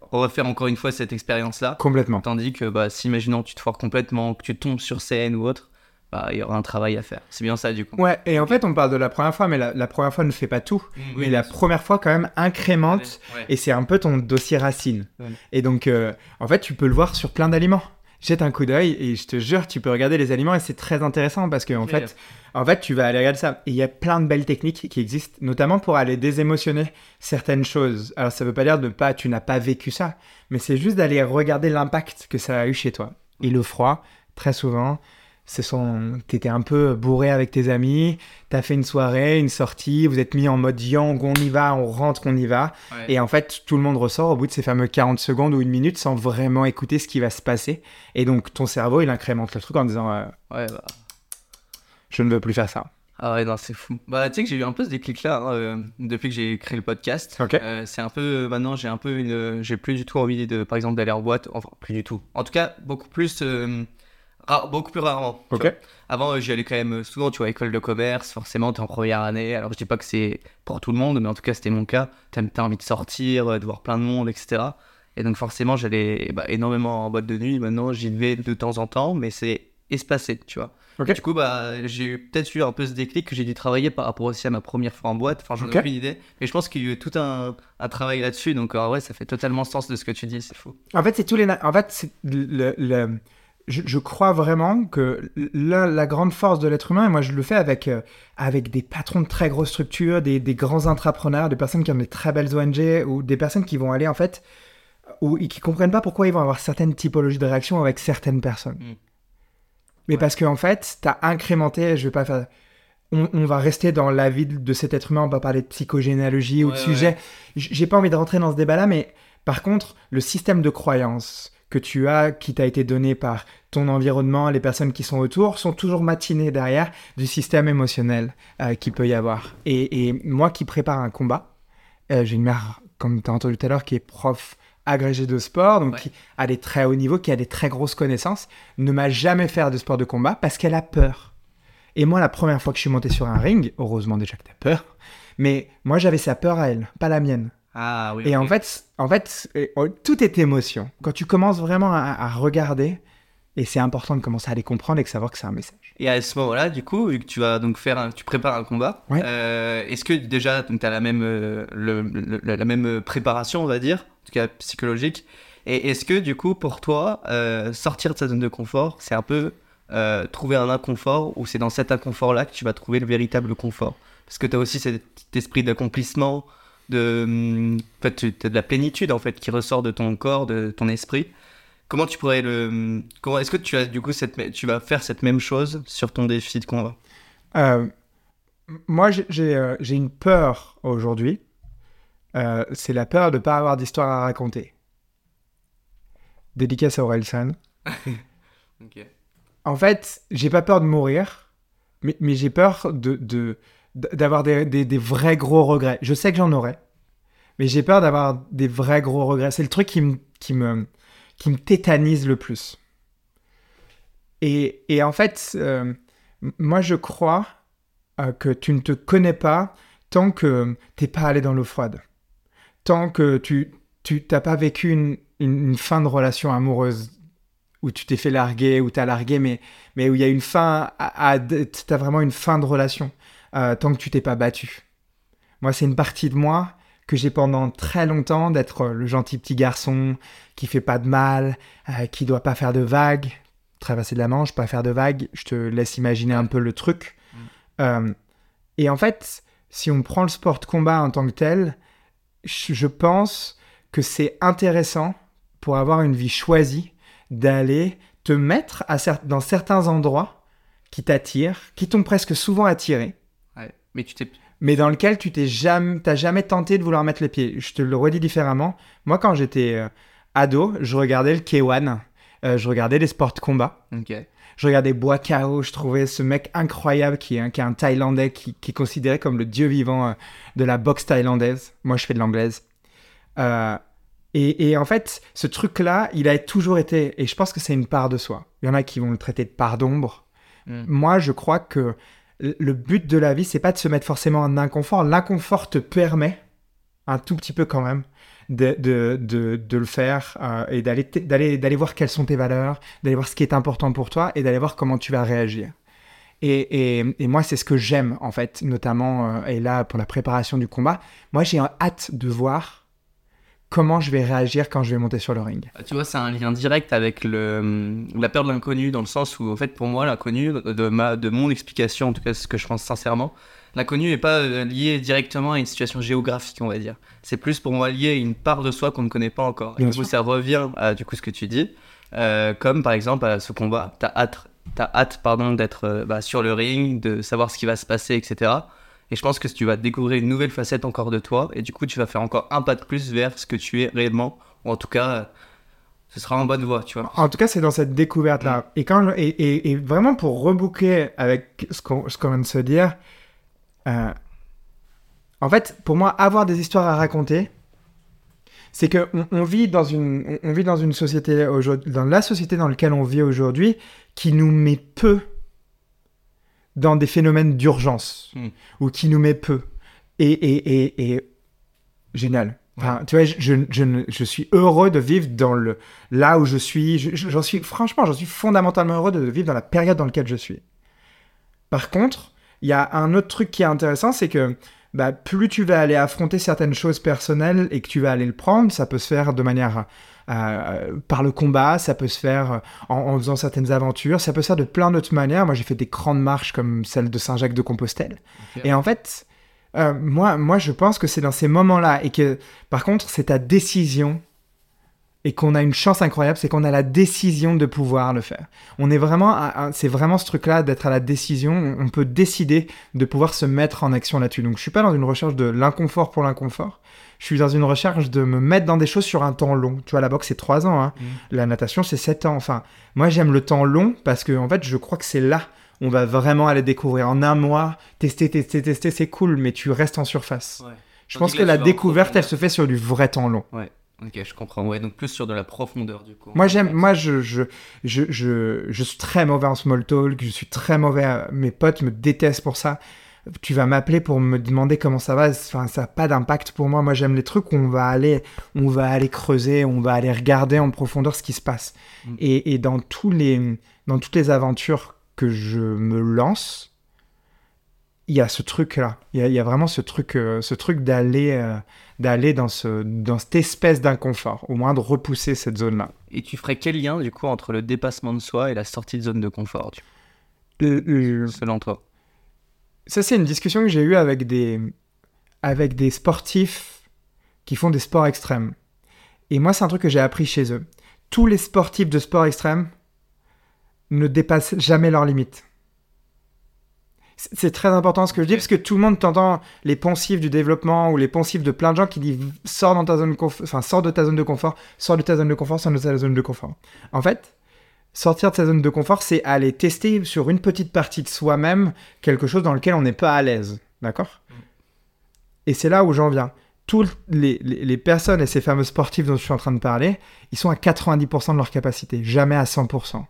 refaire encore une fois cette expérience-là. Complètement. Tandis que bah, si, imaginons, tu te foires complètement, que tu tombes sur scène ou autre, bah, il y aura un travail à faire. C'est bien ça, du coup. Ouais, et en fait, on parle de la première fois, mais la, la première fois ne fait pas tout. mais la première fois, quand même, incrémente. Ouais. Et c'est un peu ton dossier racine. Ouais. Et donc, euh, en fait, tu peux le voir sur plein d'aliments. Jette un coup d'œil et je te jure, tu peux regarder les aliments et c'est très intéressant parce que en fait, en fait, tu vas aller regarder ça. Et il y a plein de belles techniques qui existent, notamment pour aller désémotionner certaines choses. Alors, ça veut pas dire de pas, tu n'as pas vécu ça, mais c'est juste d'aller regarder l'impact que ça a eu chez toi. Et le froid, très souvent, ce sont, t'étais un peu bourré avec tes amis, t'as fait une soirée, une sortie, vous êtes mis en mode yang, on y va, on rentre, on y va. Ouais. Et en fait, tout le monde ressort au bout de ces fameux 40 secondes ou une minute sans vraiment écouter ce qui va se passer. Et donc, ton cerveau, il incrémente le truc en disant euh, Ouais, bah. Je ne veux plus faire ça. Ah ouais, non, c'est fou. Bah, tu sais que j'ai eu un peu ce déclic-là hein, euh, depuis que j'ai créé le podcast. Ok. Euh, c'est un peu. Maintenant, j'ai un peu une. J'ai plus du tout envie, de, par exemple, d'aller en boîte. Enfin, plus du tout. En tout cas, beaucoup plus. euh, rare- beaucoup plus rarement. Avant, euh, j'y allais quand même souvent, tu vois, école de commerce, forcément, t'es en première année. Alors, je dis pas que c'est pour tout le monde, mais en tout cas, c'était mon cas. T'as envie de sortir, euh, de voir plein de monde, etc. Et donc, forcément, j'allais bah, énormément en boîte de nuit. Maintenant, j'y vais de temps en temps, mais c'est espacé, tu vois. Du coup, bah, j'ai eu- peut-être eu un peu ce déclic que j'ai dû travailler par rapport aussi à ma première fois en boîte. Enfin, j'en ai aucune idée. Mais je pense qu'il y a eu tout un, un travail là-dessus. Donc, en vrai, ça fait totalement sens de ce que tu dis. C'est fou. En fait, c'est tous les. En fait, c'est le, le- Je, je crois vraiment que la, la grande force de l'être humain, et moi je le fais avec, euh, avec des patrons de très grosses structures, des, des grands intrapreneurs, des personnes qui ont des très belles ONG, ou des personnes qui vont aller en fait, ou qui comprennent pas pourquoi ils vont avoir certaines typologies de réaction avec certaines personnes. Mm. Mais Ouais. parce qu'en fait, tu as incrémenté, je vais pas faire. On, on va rester dans la vie de cet être humain, on va parler de psychogénéalogie ou de Ouais, sujet. J'ai pas envie de rentrer dans ce débat-là, mais par contre, le système de croyance que tu as, qui t'a été donné par ton environnement, les personnes qui sont autour, sont toujours matinés derrière du système émotionnel euh, qu'il peut y avoir. Et, et moi qui prépare un combat, euh, j'ai une mère, comme tu as entendu tout à l'heure, qui est prof agrégée de sport, donc Ouais. qui a des très hauts niveaux, qui a des très grosses connaissances, ne m'a jamais fait de sport de combat parce qu'elle a peur. Et moi, la première fois que je suis monté sur un ring, heureusement déjà que tu as peur, mais moi j'avais sa peur à elle, pas la mienne. Ah oui. Et en fait, en fait, euh, oh, tout est émotion. Quand tu commences vraiment à, à regarder, et c'est important de commencer à les comprendre et de savoir que c'est un message. Et à ce moment-là, du coup, vu que tu vas donc faire, un- tu prépares un combat, Ouais. euh, est-ce que déjà tu as la même, euh, le- le- la même préparation, on va dire, en tout cas psychologique, et est-ce que du coup, pour toi, euh, sortir de sa zone de confort, c'est un peu euh, trouver un inconfort, ou c'est dans cet inconfort-là que tu vas trouver le véritable confort? Parce que tu as aussi cet esprit d'accomplissement, de, en fait, tu as de la plénitude en fait qui ressort de ton corps, de ton esprit. Comment tu pourrais le, comment est-ce que tu as du coup cette, tu vas faire cette même chose sur ton défi de combat? Euh, moi, j'ai- j'ai euh, une peur aujourd'hui. Euh, c'est la peur de ne pas avoir d'histoire à raconter. Dédicace à Orelsan. Ok. En fait, j'ai pas peur de mourir, mais, mais j'ai peur de de- d'avoir des, des- vrais gros regrets. Je sais que j'en aurai, mais j'ai peur d'avoir des vrais gros regrets. C'est le truc qui me, qui me, qui me tétanise le plus. Et, et en fait, euh, moi je crois euh, que tu ne te connais pas tant que t'es pas allé dans l'eau froide. Tant que tu t'as pas vécu une, une- une fin de relation amoureuse où tu t'es fait larguer, où t'as largué, mais, mais où il y a une fin, à, à- t'as vraiment une fin de relation, euh, tant que tu t'es pas battu. Moi, c'est une partie de moi que j'ai pendant très longtemps d'être le gentil petit garçon qui fait pas de mal, euh, qui doit pas faire de vagues, traverser de la Manche, pas faire de vagues. Je te laisse imaginer un peu le truc. Euh, et en fait, si on prend le sport de combat en tant que tel, je pense que c'est intéressant pour avoir une vie choisie d'aller te mettre à cer- dans certains endroits qui t'attirent, qui t'ont presque souvent attiré. Mais tu t'es. mais dans lequel tu t'es jamais, t'as jamais tenté de vouloir mettre les pieds. Je te le redis différemment. Moi, quand j'étais euh, ado, je regardais le K1, euh, je regardais les sports de combat. Ok. Je regardais Bois Kao, je trouvais ce mec incroyable qui est, un- qui est un Thaïlandais qui, qui est considéré comme le dieu vivant euh, de la boxe thaïlandaise. Moi, je fais de l'anglaise. Et, et en fait, ce truc-là, il a toujours été, et je pense que c'est une part de soi. Il y en a qui vont le traiter de part d'ombre. Mm. Moi, je crois que le but de la vie, c'est pas de se mettre forcément en inconfort. L'inconfort te permet, un tout petit peu quand même, de, de, de, le faire euh, et d'aller d'aller d'aller voir quelles sont tes valeurs, d'aller voir ce qui est important pour toi et d'aller voir comment tu vas réagir. Et, et, et moi, c'est ce que j'aime, en fait, notamment, euh, et là, pour la préparation du combat, moi, j'ai hâte de voir comment je vais réagir quand je vais monter sur le ring. Ah, Tu vois, c'est un lien direct avec le, la peur de l'inconnu, dans le sens où, en fait, pour moi, l'inconnu, de, ma, de mon explication, en tout cas, ce que je pense sincèrement, l'inconnu n'est pas euh, lié directement à une situation géographique, on va dire. C'est plus pour moi lié à une part de soi qu'on ne connaît pas encore. Et du coup, ça revient à du coup, ce que tu dis, euh, comme par exemple à ce combat. T'as hâte, t'as hâte pardon, d'être euh, bah, sur le ring, de savoir ce qui va se passer, etc. Et je pense que tu vas découvrir une nouvelle facette encore de toi, et du coup, tu vas faire encore un pas de plus vers ce que tu es réellement, ou en tout cas, ce sera en bonne voie, tu vois. En tout cas, c'est dans cette découverte-là. Et, quand je- et, et- et vraiment pour reboucler avec ce qu'on qu'on vient de se dire, euh, en fait, pour moi, avoir des histoires à raconter, c'est que on, on vit dans une, on, on vit dans une société aujourd'hui, dans la société dans laquelle on vit aujourd'hui, qui nous met peu dans des phénomènes d'urgence Hmm. ou qui nous met peu. Et, et, et, et génial. Enfin, tu vois, je, je, je, suis heureux de vivre dans le là où je suis. Je- je- J'en suis franchement, j'en suis fondamentalement heureux de vivre dans la période dans laquelle je suis. Par contre, il y a un autre truc qui est intéressant, c'est que bah, plus tu vas aller affronter certaines choses personnelles et que tu vas aller le prendre, ça peut se faire de manière par le combat, ça peut se faire en, en faisant certaines aventures, ça peut se faire de plein d'autres manières. Moi, j'ai fait des grandes marches comme celle de Saint-Jacques-de-Compostelle. Ok. Et en fait, euh, moi, moi, je pense que c'est dans ces moments-là et que, par contre, c'est ta décision et qu'on a une chance incroyable, c'est qu'on a la décision de pouvoir le faire. On est vraiment, c'est vraiment ce truc-là d'être à la décision. On on peut décider de pouvoir se mettre en action là-dessus. Donc, je suis pas dans une recherche de l'inconfort pour l'inconfort. Je suis dans une recherche de me mettre dans des choses sur un temps long. Tu vois, la boxe, c'est 3 ans. hein. La natation, c'est 7 ans. Enfin, moi, j'aime le temps long parce que, en fait, je crois que c'est là on va vraiment aller découvrir en un mois, tester, tester, tester, c'est cool, mais tu restes en surface. Ouais. Je pense que la découverte, elle se fait sur du vrai temps long. Ok, je comprends. Ouais, donc plus sur de la profondeur du coup. Moi, j'aime, moi, je, je, je, je, je suis très mauvais en small talk, je suis très mauvais, à- mes potes me détestent pour ça. Tu vas m'appeler pour me demander comment ça va, enfin, ça n'a pas d'impact pour moi. Moi, j'aime les trucs où on va aller, on va aller creuser, on va aller regarder en profondeur ce qui se passe. Mm. Et, et dans tous les, dans toutes les aventures que je me lance, il y a ce truc-là. Il y a, il y a vraiment ce truc, euh, ce truc d'aller, euh, d'aller dans ce, dans cette espèce d'inconfort, au moins de repousser cette zone-là. Et tu ferais quel lien du coup entre le dépassement de soi et la sortie de zone de confort, tu- euh, selon toi Ça, c'est une discussion que j'ai eue avec des, avec des sportifs qui font des sports extrêmes. Et moi, c'est un truc que j'ai appris chez eux. Tous les sportifs de sport extrême ne dépassent jamais leurs limites. C'est très important ce que je dis parce que tout le monde t'entend les poncifs du développement ou les poncifs de plein de gens qui disent sors dans ta zone enfin sors de ta zone de confort, sors de ta zone de confort, sors de ta zone de confort. En fait, sortir de sa zone de confort, c'est aller tester sur une petite partie de soi-même quelque chose dans lequel on n'est pas à l'aise. D'accord? Et c'est là où j'en viens. Toutes les, les- personnes et ces fameux sportifs dont je suis en train de parler, ils sont à 90% de leur capacité, jamais à 100%.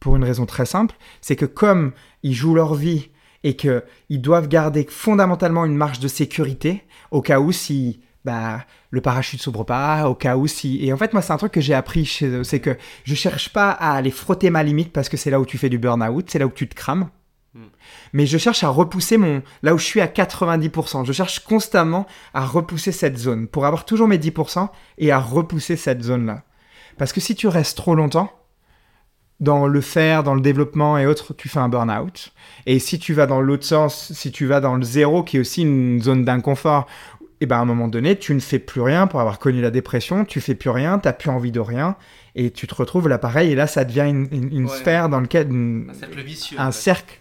Pour une raison très simple, c'est que comme ils jouent leur vie et qu'ils doivent garder fondamentalement une marge de sécurité au cas où si bah, le parachute s'ouvre pas, au cas où si... Et en fait, moi, c'est un truc que j'ai appris chez eux, c'est que je cherche pas à aller frotter ma limite parce que c'est là où tu fais du burn-out, c'est là où tu te crames. Mm. Mais je cherche à repousser mon... Là où je suis à 90%, je cherche constamment à repousser cette zone pour avoir toujours mes 10% et à repousser cette zone-là. Parce que si tu restes trop longtemps dans le faire, dans le développement et autres, tu fais un burn-out. Et si tu vas dans l'autre sens, si tu vas dans le zéro, qui est aussi une zone d'inconfort, et ben, à un moment donné, tu ne fais plus rien pour avoir connu la dépression, tu fais plus rien, tu n'as plus envie de rien, et tu te retrouves là pareil, et là, ça devient une, une- une Ouais. sphère dans lequel. une- Un cercle vicieux. un en fait. cercle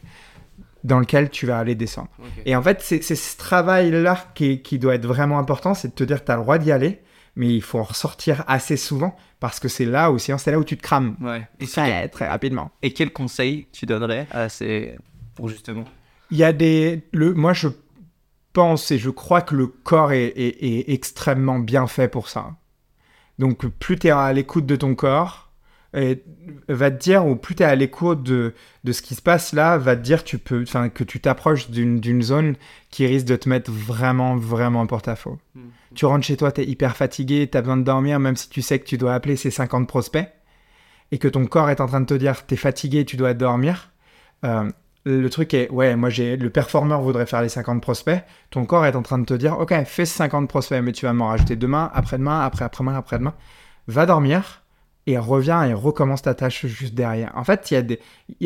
dans lequel tu vas aller descendre. Et en fait, c'est ce travail-là qui, qui doit être vraiment important, c'est de te dire que tu as le droit d'y aller, mais il faut en ressortir assez souvent, parce que c'est là où, sinon, c'est là où tu te crames. Ouais. Et, Très, très rapidement. et quel conseil tu donnerais à ces... pour justement Il y a des. Le, moi, je pense et je crois que le corps est, est- est extrêmement bien fait pour ça. Donc, plus tu es à l'écoute de ton corps, et va te dire, ou plus tu es à l'écoute de, de ce qui se passe là, va te dire tu peux, que tu t'approches d'une zone qui risque de te mettre vraiment, vraiment en porte-à-faux. Tu rentres chez toi, tu es hyper fatigué, tu as besoin de dormir, même si tu sais que tu dois appeler ces 50 prospects, et que ton corps est en train de te dire tu es fatigué, tu dois dormir. Euh, le truc est, ouais, moi j'ai le performeur voudrait faire les 50 prospects, ton corps est en train de te dire, ok, fais 50 prospects, mais tu vas m'en rajouter demain, après-demain, après-après-demain, après-demain. Va dormir et reviens et recommence ta tâche juste derrière. En fait, il y a des,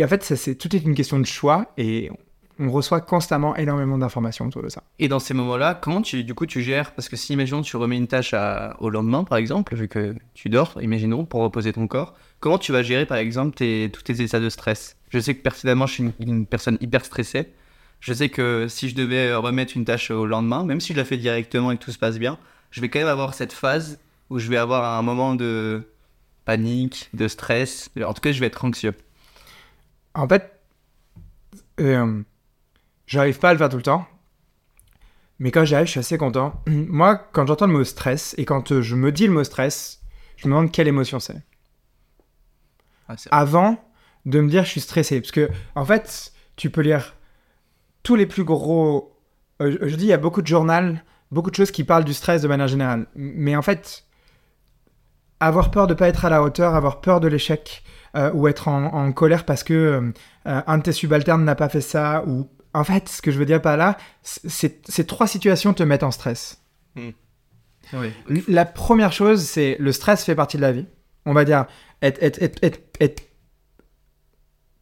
en fait, c'est tout est une question de choix et on reçoit constamment énormément d'informations autour de ça. Et dans ces moments-là, comment tu, du coup, tu gères? Parce que si, imaginons, tu remets une tâche au lendemain, par exemple, vu que tu dors, imaginons, pour reposer ton corps, comment tu vas gérer, par exemple, tous tes états de stress? Je sais que personnellement, je suis une, personne hyper stressée. Je sais que si je devais remettre une tâche au lendemain, même si je la fais directement et que tout se passe bien, je vais quand même avoir cette phase où je vais avoir un moment de panique, de stress. En tout cas, je vais être anxieux. En fait, euh, j'arrive pas à le faire tout le temps. Mais quand j'y arrive, je suis assez content. Moi, quand j'entends le mot stress et quand euh, je me dis le mot stress, je me demande quelle émotion c'est. Ah, Avant de me dire je suis stressé. Parce que, en fait, tu peux lire tous les plus gros. euh, je dis, il y a beaucoup de journaux, beaucoup de choses qui parlent du stress de manière générale. Mais en fait, avoir peur de pas être à la hauteur, avoir peur de l'échec, euh, ou être en, en colère parce que euh, un de tes subalternes n'a pas fait ça, ou en fait, ce que je veux dire par là, ces trois situations te mettent en stress. Oui. L- La première chose, c'est le stress fait partie de la vie. On va dire être, être, être, être, être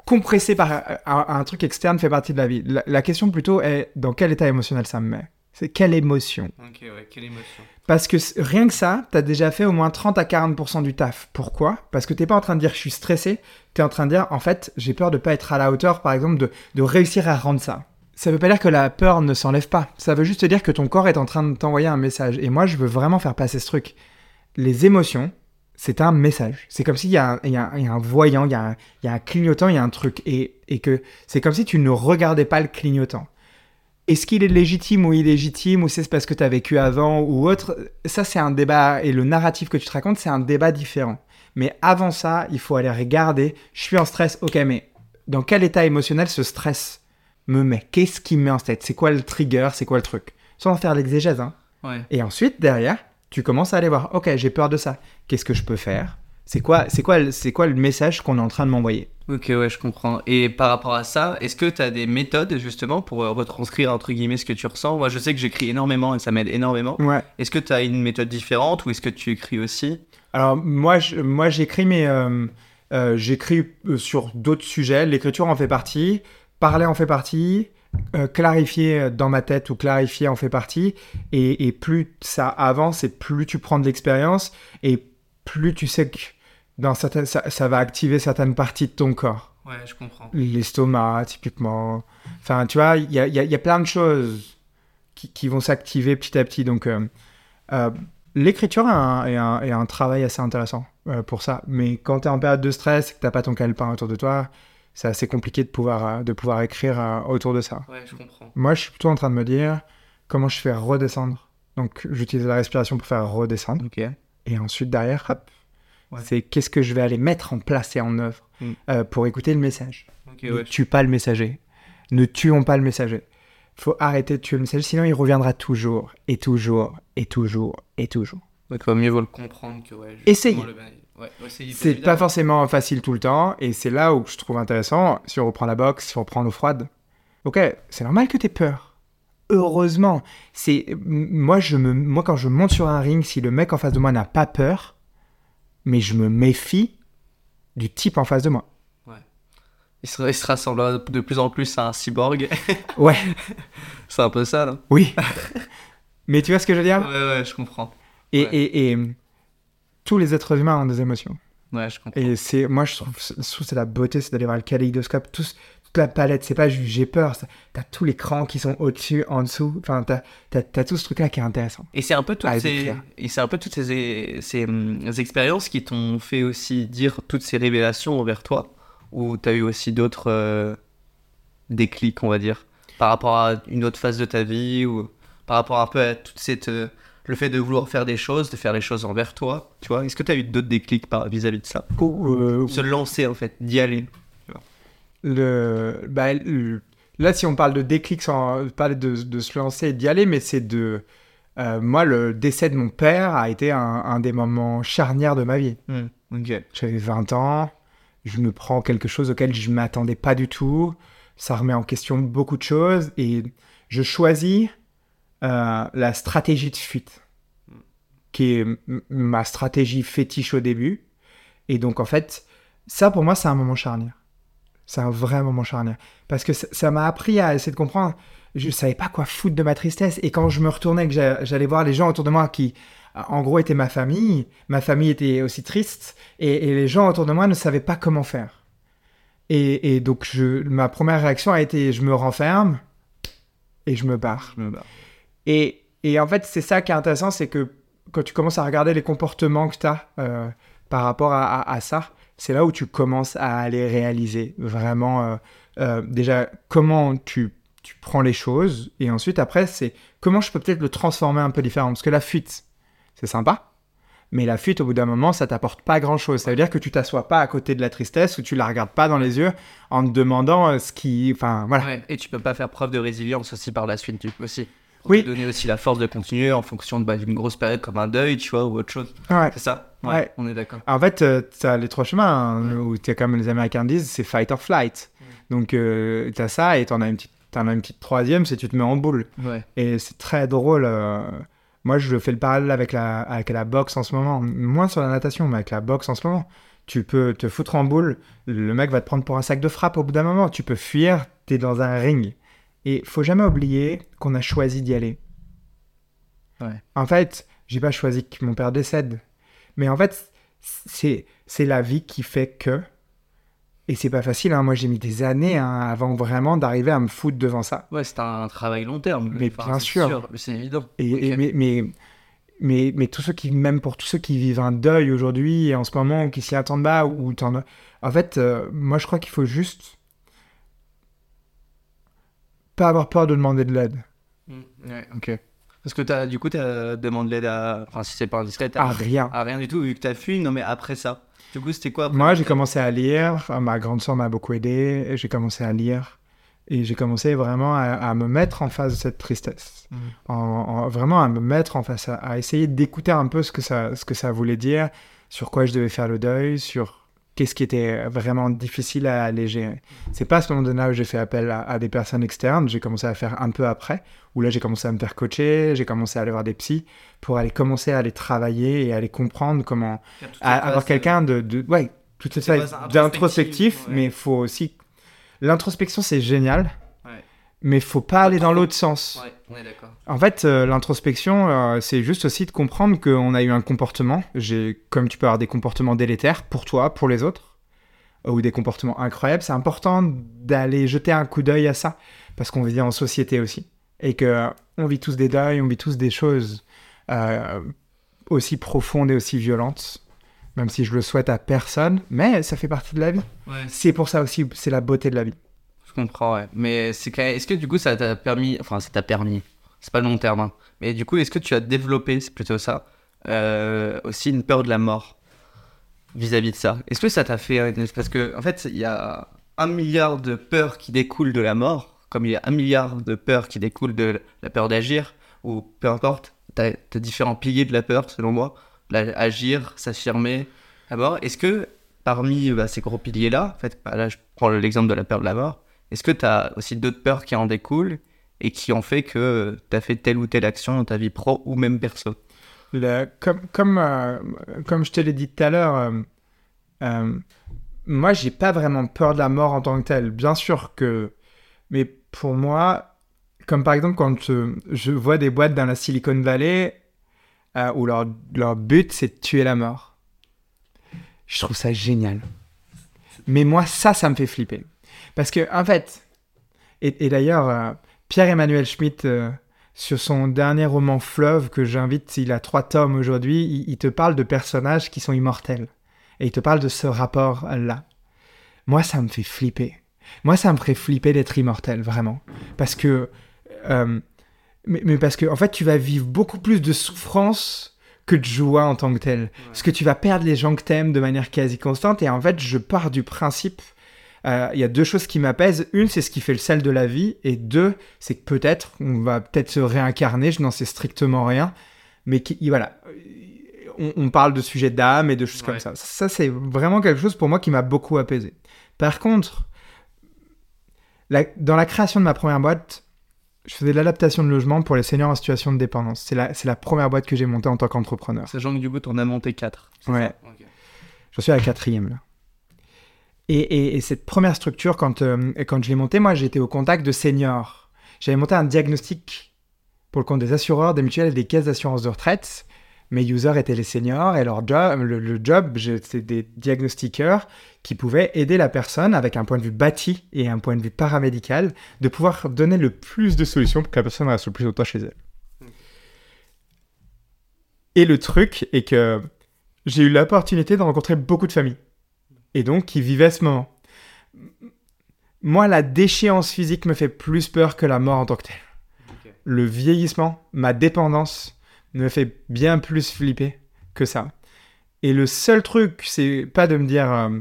compressé par un, truc externe fait partie de la vie. La, la question plutôt est dans quel état émotionnel ça me met? C'est quelle émotion? Ok, ouais, quelle émotion. Parce que rien que ça, t'as déjà fait au moins 30 à 40% du taf. Pourquoi? Parce que t'es pas en train de dire je suis stressé, t'es en train de dire en fait j'ai peur de pas être à la hauteur, par exemple, de, de réussir à rendre ça. Ça veut pas dire que la peur ne s'enlève pas. Ça veut juste dire que ton corps est en train de t'envoyer un message. Et moi, je veux vraiment faire passer ce truc. Les émotions, c'est un message. C'est comme s'il y, a un- il y, a un- il y a un voyant, il y, a un- il y a un clignotant, il y a un truc. Et, et que c'est comme si tu ne regardais pas le clignotant. Est-ce qu'il est légitime ou illégitime, ou c'est parce que tu as vécu avant ou autre? Ça, c'est un débat, et le narratif que tu te racontes, c'est un débat différent. Mais avant ça, il faut aller regarder, je suis en stress, ok, mais dans quel état émotionnel ce stress me met? Qu'est-ce qui me met en tête? C'est quoi le trigger? C'est quoi le truc? Sans en faire l'exégèse, hein. Ouais. Et ensuite, derrière, tu commences à aller voir, ok, j'ai peur de ça, qu'est-ce que je peux faire? C'est quoi, c'est quoi, le- c'est quoi le message qu'on est en train de m'envoyer? Ok, ouais, je comprends. Et par rapport à ça, est-ce que tu as des méthodes justement pour euh, retranscrire entre guillemets ce que tu ressens? Moi, je sais que j'écris énormément et ça m'aide énormément. Ouais. Est-ce que tu as une méthode différente ou est-ce que tu écris aussi? Alors moi, je- moi j'écris mais euh, euh, j'écris sur d'autres sujets. L'écriture en fait partie, parler en fait partie, euh, clarifier dans ma tête ou clarifier en fait partie. Et, et plus ça avance et plus tu prends de l'expérience et plus tu sais que dans certaines, ça, ça va activer certaines parties de ton corps. Ouais, je comprends. L'estomac, typiquement. Enfin, tu vois, il y a, y a- il y a plein de choses qui, qui vont s'activer petit à petit. Donc, euh, euh, l'écriture est un, est un- est un travail assez intéressant pour ça. Mais quand tu es en période de stress et que tu pas ton calepin autour de toi, c'est assez compliqué de pouvoir, euh, de pouvoir écrire euh, autour de ça. Ouais, je comprends. Moi, je suis plutôt en train de me dire comment je fais redescendre. Donc, j'utilise la respiration pour faire redescendre. Ok. Et ensuite, derrière, hop, Ouais. c'est qu'est-ce que je vais aller mettre en place et en œuvre Mm. euh, pour écouter le message. Ok, Ne ouais. tue pas le messager. Ne tuons pas le messager. faut arrêter de tuer le messager, sinon il reviendra toujours, et toujours, et toujours, et toujours. Donc, il mieux vaut le comprendre que ouais. Essayez. le- Ouais, C'est pas forcément facile tout le temps, et c'est là où je trouve intéressant, si on reprend la boxe, si on reprend l'eau froide. Ok, c'est normal que t'aies peur. Heureusement, c'est moi je me moi quand je monte sur un ring, si le mec en face de moi n'a pas peur, mais je me méfie du type en face de moi. Il se, il se rassemble de plus en plus à un cyborg. Ouais, c'est un peu ça, là. oui. Mais tu vois ce que je veux dire? Ouais, ouais, je comprends. et, ouais. et, et tous les êtres humains ont des émotions. Ouais, je comprends. Et c'est, moi, je trouve, je trouve que c'est la beauté, c'est d'aller voir le kaléidoscope, tout, toute la palette. C'est pas juste j'ai peur, t'as tous les crans qui sont au-dessus, en dessous. Enfin, t'as, t'as, t'as tout ce truc-là qui est intéressant. Et c'est un peu toutes ces, et c'est un peu toutes ces, ces, expériences qui t'ont fait aussi dire toutes ces révélations envers toi, ou t'as eu aussi d'autres euh, déclics, on va dire, par rapport à une autre phase de ta vie, ou par rapport un peu à toute cette, euh, le fait de vouloir faire des choses, de faire les choses envers toi, tu vois. Est-ce que t'as eu d'autres déclics par- vis-à-vis de ça? Euh, Se lancer en fait, d'y aller. le, bah, le- là, si on parle de déclic, sans parler de, de se lancer et d'y aller, mais c'est de. euh, moi, le décès de mon père a été un, un des moments charnières de ma vie. Ok. J'avais 20 ans, je me prends quelque chose auquel je ne m'attendais pas du tout. Ça remet en question beaucoup de choses et je choisis euh, la stratégie de fuite, qui est ma stratégie fétiche au début. Et donc, en fait, ça pour moi, c'est un moment charnière. C'est un vrai moment charnière. Parce que ça- m'a appris à essayer de comprendre. Je savais pas quoi foutre de ma tristesse. Et quand je me retournais, que j'a- j'allais voir les gens autour de moi qui, en gros, étaient ma famille, ma famille était aussi triste. Et, les gens autour de moi ne savaient pas comment faire. Et, donc, ma première réaction a été je me renferme et je me barre. Je me bats. Et, en fait, c'est ça qui est intéressant, c'est que quand tu commences à regarder les comportements que tu as par rapport à, ça, c'est là où tu commences à les réaliser vraiment. euh, euh, déjà, comment tu, prends les choses, et ensuite, après, c'est comment je peux peut-être le transformer un peu différent. Parce que la fuite, c'est sympa, mais la fuite, au bout d'un moment, ça t'apporte pas grand-chose. Ça veut dire que tu t'assois pas à côté de la tristesse ou tu la regardes pas dans les yeux en te demandant euh, ce qui... Et tu peux pas faire preuve de résilience aussi par la suite, tu aussi. Oui. donner aussi la force de continuer en fonction de, bah, d'une grosse période comme un deuil, tu vois, ou autre chose. Ouais. C'est ça? Ouais. On est d'accord. En fait, tu as les trois chemins, hein, où tu comme les Américains disent, c'est fight or flight. Donc, tu as ça et tu en as une petite, as une petite troisième, c'est tu te mets en boule. Et c'est très drôle. euh, Moi, je fais le parallèle avec la, avec la boxe en ce moment. Moins sur la natation, mais avec la boxe en ce moment. Tu peux te foutre en boule, le mec va te prendre pour un sac de frappe au bout d'un moment. Tu peux fuir, tu es dans un ring. Et faut jamais oublier qu'on a choisi d'y aller. Ouais. En fait, j'ai pas choisi que mon père décède. Mais en fait, c'est la vie qui fait que. Et c'est pas facile. hein. Moi, j'ai mis des années hein, avant vraiment d'arriver à me foutre devant ça. Ouais, c'est un travail long terme. Mais Enfin, bien sûr. mais C'est évident. Et, Ok. et- mais, mais, mais, mais tous ceux qui, même pour tous ceux qui vivent un deuil aujourd'hui et en ce moment, ou qui s'y attendent pas, ou t'en as- En fait, euh, moi, je crois qu'il faut juste pas avoir peur de demander de l'aide. Mm, Ouais, ok. Parce que as, du coup, tu demandé l'aide à. Enfin, si c'est pas indiscret, t'as- Ah, rien. à rien du tout, vu que t'as fui. Non, mais après ça. Du coup, c'était quoi après Moi, j'ai commencé à lire. Enfin, ma grande soeur m'a beaucoup aidé. J'ai commencé à lire. Et j'ai commencé vraiment à, à me mettre en face de cette tristesse. En, en- vraiment à me mettre en face, à, à essayer d'écouter un peu ce que, ça, ce que ça voulait dire, sur quoi je devais faire le deuil, sur qu'est-ce qui était vraiment difficile à alléger. C'est pas à ce moment-là où j'ai fait appel à, à des personnes externes. J'ai commencé à faire un peu après, où là j'ai commencé à me faire coacher, j'ai commencé à aller voir des psys pour aller commencer à aller travailler et aller comprendre comment à- avoir quelqu'un de, de ouais phase phases d'introspectif ouais. mais il faut aussi l'introspection c'est génial. Mais faut pas aller dans l'autre sens Ouais, on est d'accord. en fait euh, l'introspection euh, c'est juste aussi de comprendre qu'on a eu un comportement j'ai comme tu peux avoir des comportements délétères pour toi pour les autres euh, ou des comportements incroyables c'est important d'aller jeter un coup d'œil à ça parce qu'on vit en société aussi et que on vit tous des deuils on vit tous des choses euh, aussi profondes et aussi violentes même si je le souhaite à personne, mais ça fait partie de la vie. Ouais, C'est pour ça aussi, c'est la beauté de la vie. Comprends. Mais c'est est-ce que du coup, ça t'a permis. Enfin, ça t'a permis. C'est pas long terme, hein. Mais du coup, est-ce que tu as développé, c'est plutôt ça, euh, aussi une peur de la mort vis-à-vis de ça? Est-ce que ça t'a fait. euh, Parce que, en fait, il y a un milliard de peurs qui découlent de la mort, comme il y a un milliard de peurs qui découlent de la peur d'agir, ou peu importe, t'as as différents piliers de la peur, selon moi. La- agir, s'affirmer, la. Est-ce que parmi bah, ces gros piliers-là, en fait, bah, là je prends l'exemple de la peur de la mort, est-ce que tu as aussi d'autres peurs qui en découlent et qui ont fait que tu as fait telle ou telle action dans ta vie pro ou même perso? Comme, comme, euh, comme je te l'ai dit tout à l'heure, euh, euh, moi, j'ai pas vraiment peur de la mort en tant que telle. Bien sûr que. Mais pour moi, comme par exemple quand euh, je vois des boîtes dans la Silicon Valley où leur, leur but c'est de tuer la mort. Je trouve ça génial. Mais moi, ça, ça me fait flipper. Parce que, en fait, et, et d'ailleurs, euh, Pierre-Emmanuel Schmitt, euh, sur son dernier roman Fleuve, que j'invite, il a trois tomes aujourd'hui, il, il te parle de personnages qui sont immortels. Et il te parle de ce rapport-là. Moi, ça me fait flipper. Moi, ça me ferait flipper d'être immortel, vraiment. Parce que. euh, mais, mais parce que, en fait, tu vas vivre beaucoup plus de souffrance que de joie en tant que tel. Parce que tu vas perdre les gens que t'aimes de manière quasi constante. Et en fait, je pars du principe. Euh, Il y a deux choses qui m'apaisent. Une, c'est ce qui fait le sel de la vie. Et deux, c'est que peut-être, on va peut-être se réincarner. Je n'en sais strictement rien. Mais qui, voilà. On, on parle de sujets d'âme et de choses comme ça. Ça, c'est vraiment quelque chose pour moi qui m'a beaucoup apaisé. Par contre, la- dans la création de ma première boîte, je faisais de l'adaptation de logement pour les seniors en situation de dépendance. C'est la, première boîte que j'ai montée en tant qu'entrepreneur. Sachant que du coup, t'en as monté 4. Ouais. J'en suis à la quatrième là. Et, et- et cette première structure, quand, euh, quand je l'ai montée, moi j'étais au contact de seniors. J'avais monté un diagnostic pour le compte des assureurs, des mutuelles et des caisses d'assurance de retraite. Mes users étaient les seniors et leur job, le, job, c'était des diagnostiqueurs qui pouvaient aider la personne avec un point de vue bâti et un point de vue paramédical de pouvoir donner le plus de solutions pour que la personne reste le plus longtemps chez elle. Et le truc est que j'ai eu l'opportunité de rencontrer beaucoup de familles. Et donc, qui vivaient ce moment. Moi, la déchéance physique me fait plus peur que la mort en tant que telle. Le vieillissement, ma dépendance, me fait bien plus flipper que ça. Et le seul truc, c'est pas de me dire. euh,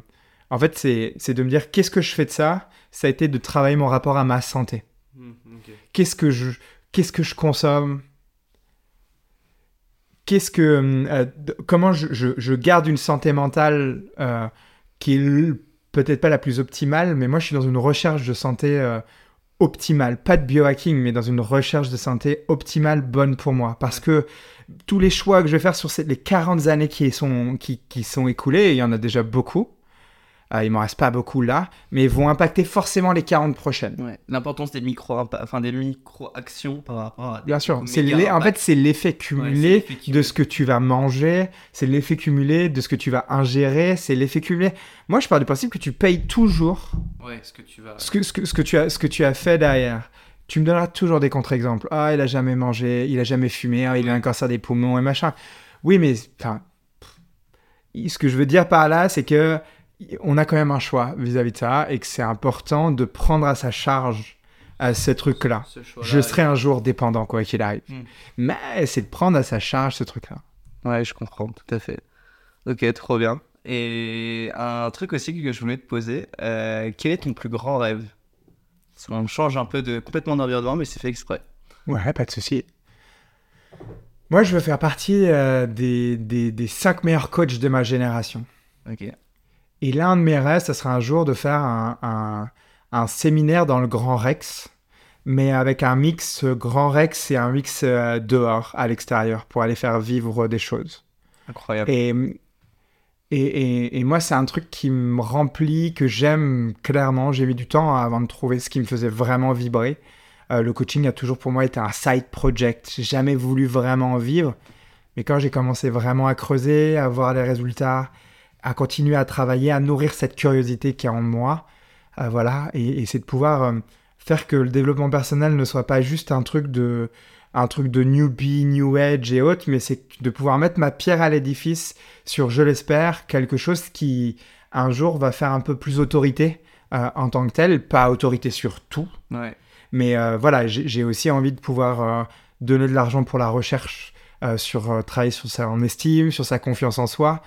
en fait, c'est de me dire qu'est-ce que je fais de ça? Ça a été de travailler mon rapport à ma santé. Qu'est-ce que je, qu'est-ce que je consomme? Qu'est-ce que, euh, comment je, je- je garde une santé mentale euh, qui est peut-être pas la plus optimale, mais moi je suis dans une recherche de santé euh, optimale, pas de biohacking, mais dans une recherche de santé optimale, bonne pour moi, parce que tous les choix que je vais faire sur les 40 années qui sont, qui, qui sont écoulées, il y en a déjà beaucoup, euh, il m'en reste pas beaucoup là, mais vont impacter forcément les 40 prochaines. Ouais. L'importance des micro, enfin des micro actions par rapport à. Bien sûr, c'est en fait c'est l'effet cumulé de ce que tu vas manger, c'est l'effet cumulé de ce que tu vas ingérer, c'est l'effet cumulé. Moi, je pars du principe que tu payes toujours Ouais, ce que tu vas. ce que, ce que, ce que tu as, ce que tu as fait derrière. Tu me donneras toujours des contre-exemples. Ah, il a jamais mangé, il a jamais fumé, ah, il a un cancer des poumons et machin. Oui, mais enfin, ce que je veux dire par là, c'est que on a quand même un choix vis-à-vis de ça et que c'est important de prendre à sa charge à ce truc-là. Ce Je serai un jour dépendant, quoi qu'il arrive. Hmm. Mais c'est de prendre à sa charge ce truc-là. Ouais, je comprends, tout à fait. Ok, trop bien. Et un truc aussi que je voulais te poser, euh, quel est ton plus grand rêve? On change un peu de complètement d'environnement, mais c'est fait exprès. Ouais, pas de souci. Moi, je veux faire partie euh, des, des, des cinq meilleurs coachs de ma génération. Ok. Et l'un de mes rêves, ça sera un jour de faire un, un, un séminaire dans le Grand Rex, mais avec un mix Grand Rex et un mix euh, dehors, à l'extérieur, pour aller faire vivre des choses. Incroyable. Et, et, et, et moi, c'est un truc qui me remplit, que j'aime clairement. J'ai mis du temps avant de trouver ce qui me faisait vraiment vibrer. Euh, le coaching a toujours pour moi été un side project. J'ai jamais voulu vraiment en vivre. Mais quand j'ai commencé vraiment à creuser, à voir les résultats, à continuer à travailler, à nourrir cette curiosité qui est en moi, euh, voilà, et, et c'est de pouvoir euh, faire que le développement personnel ne soit pas juste un truc de un truc de newbie, new age et autres, mais c'est de pouvoir mettre ma pierre à l'édifice sur, je l'espère, quelque chose qui un jour va faire un peu plus autorité euh, en tant que tel, pas autorité sur tout, Ouais. mais voilà, j'ai aussi envie de pouvoir donner de l'argent pour la recherche, sur travailler sur sa en estime, sur sa confiance en soi.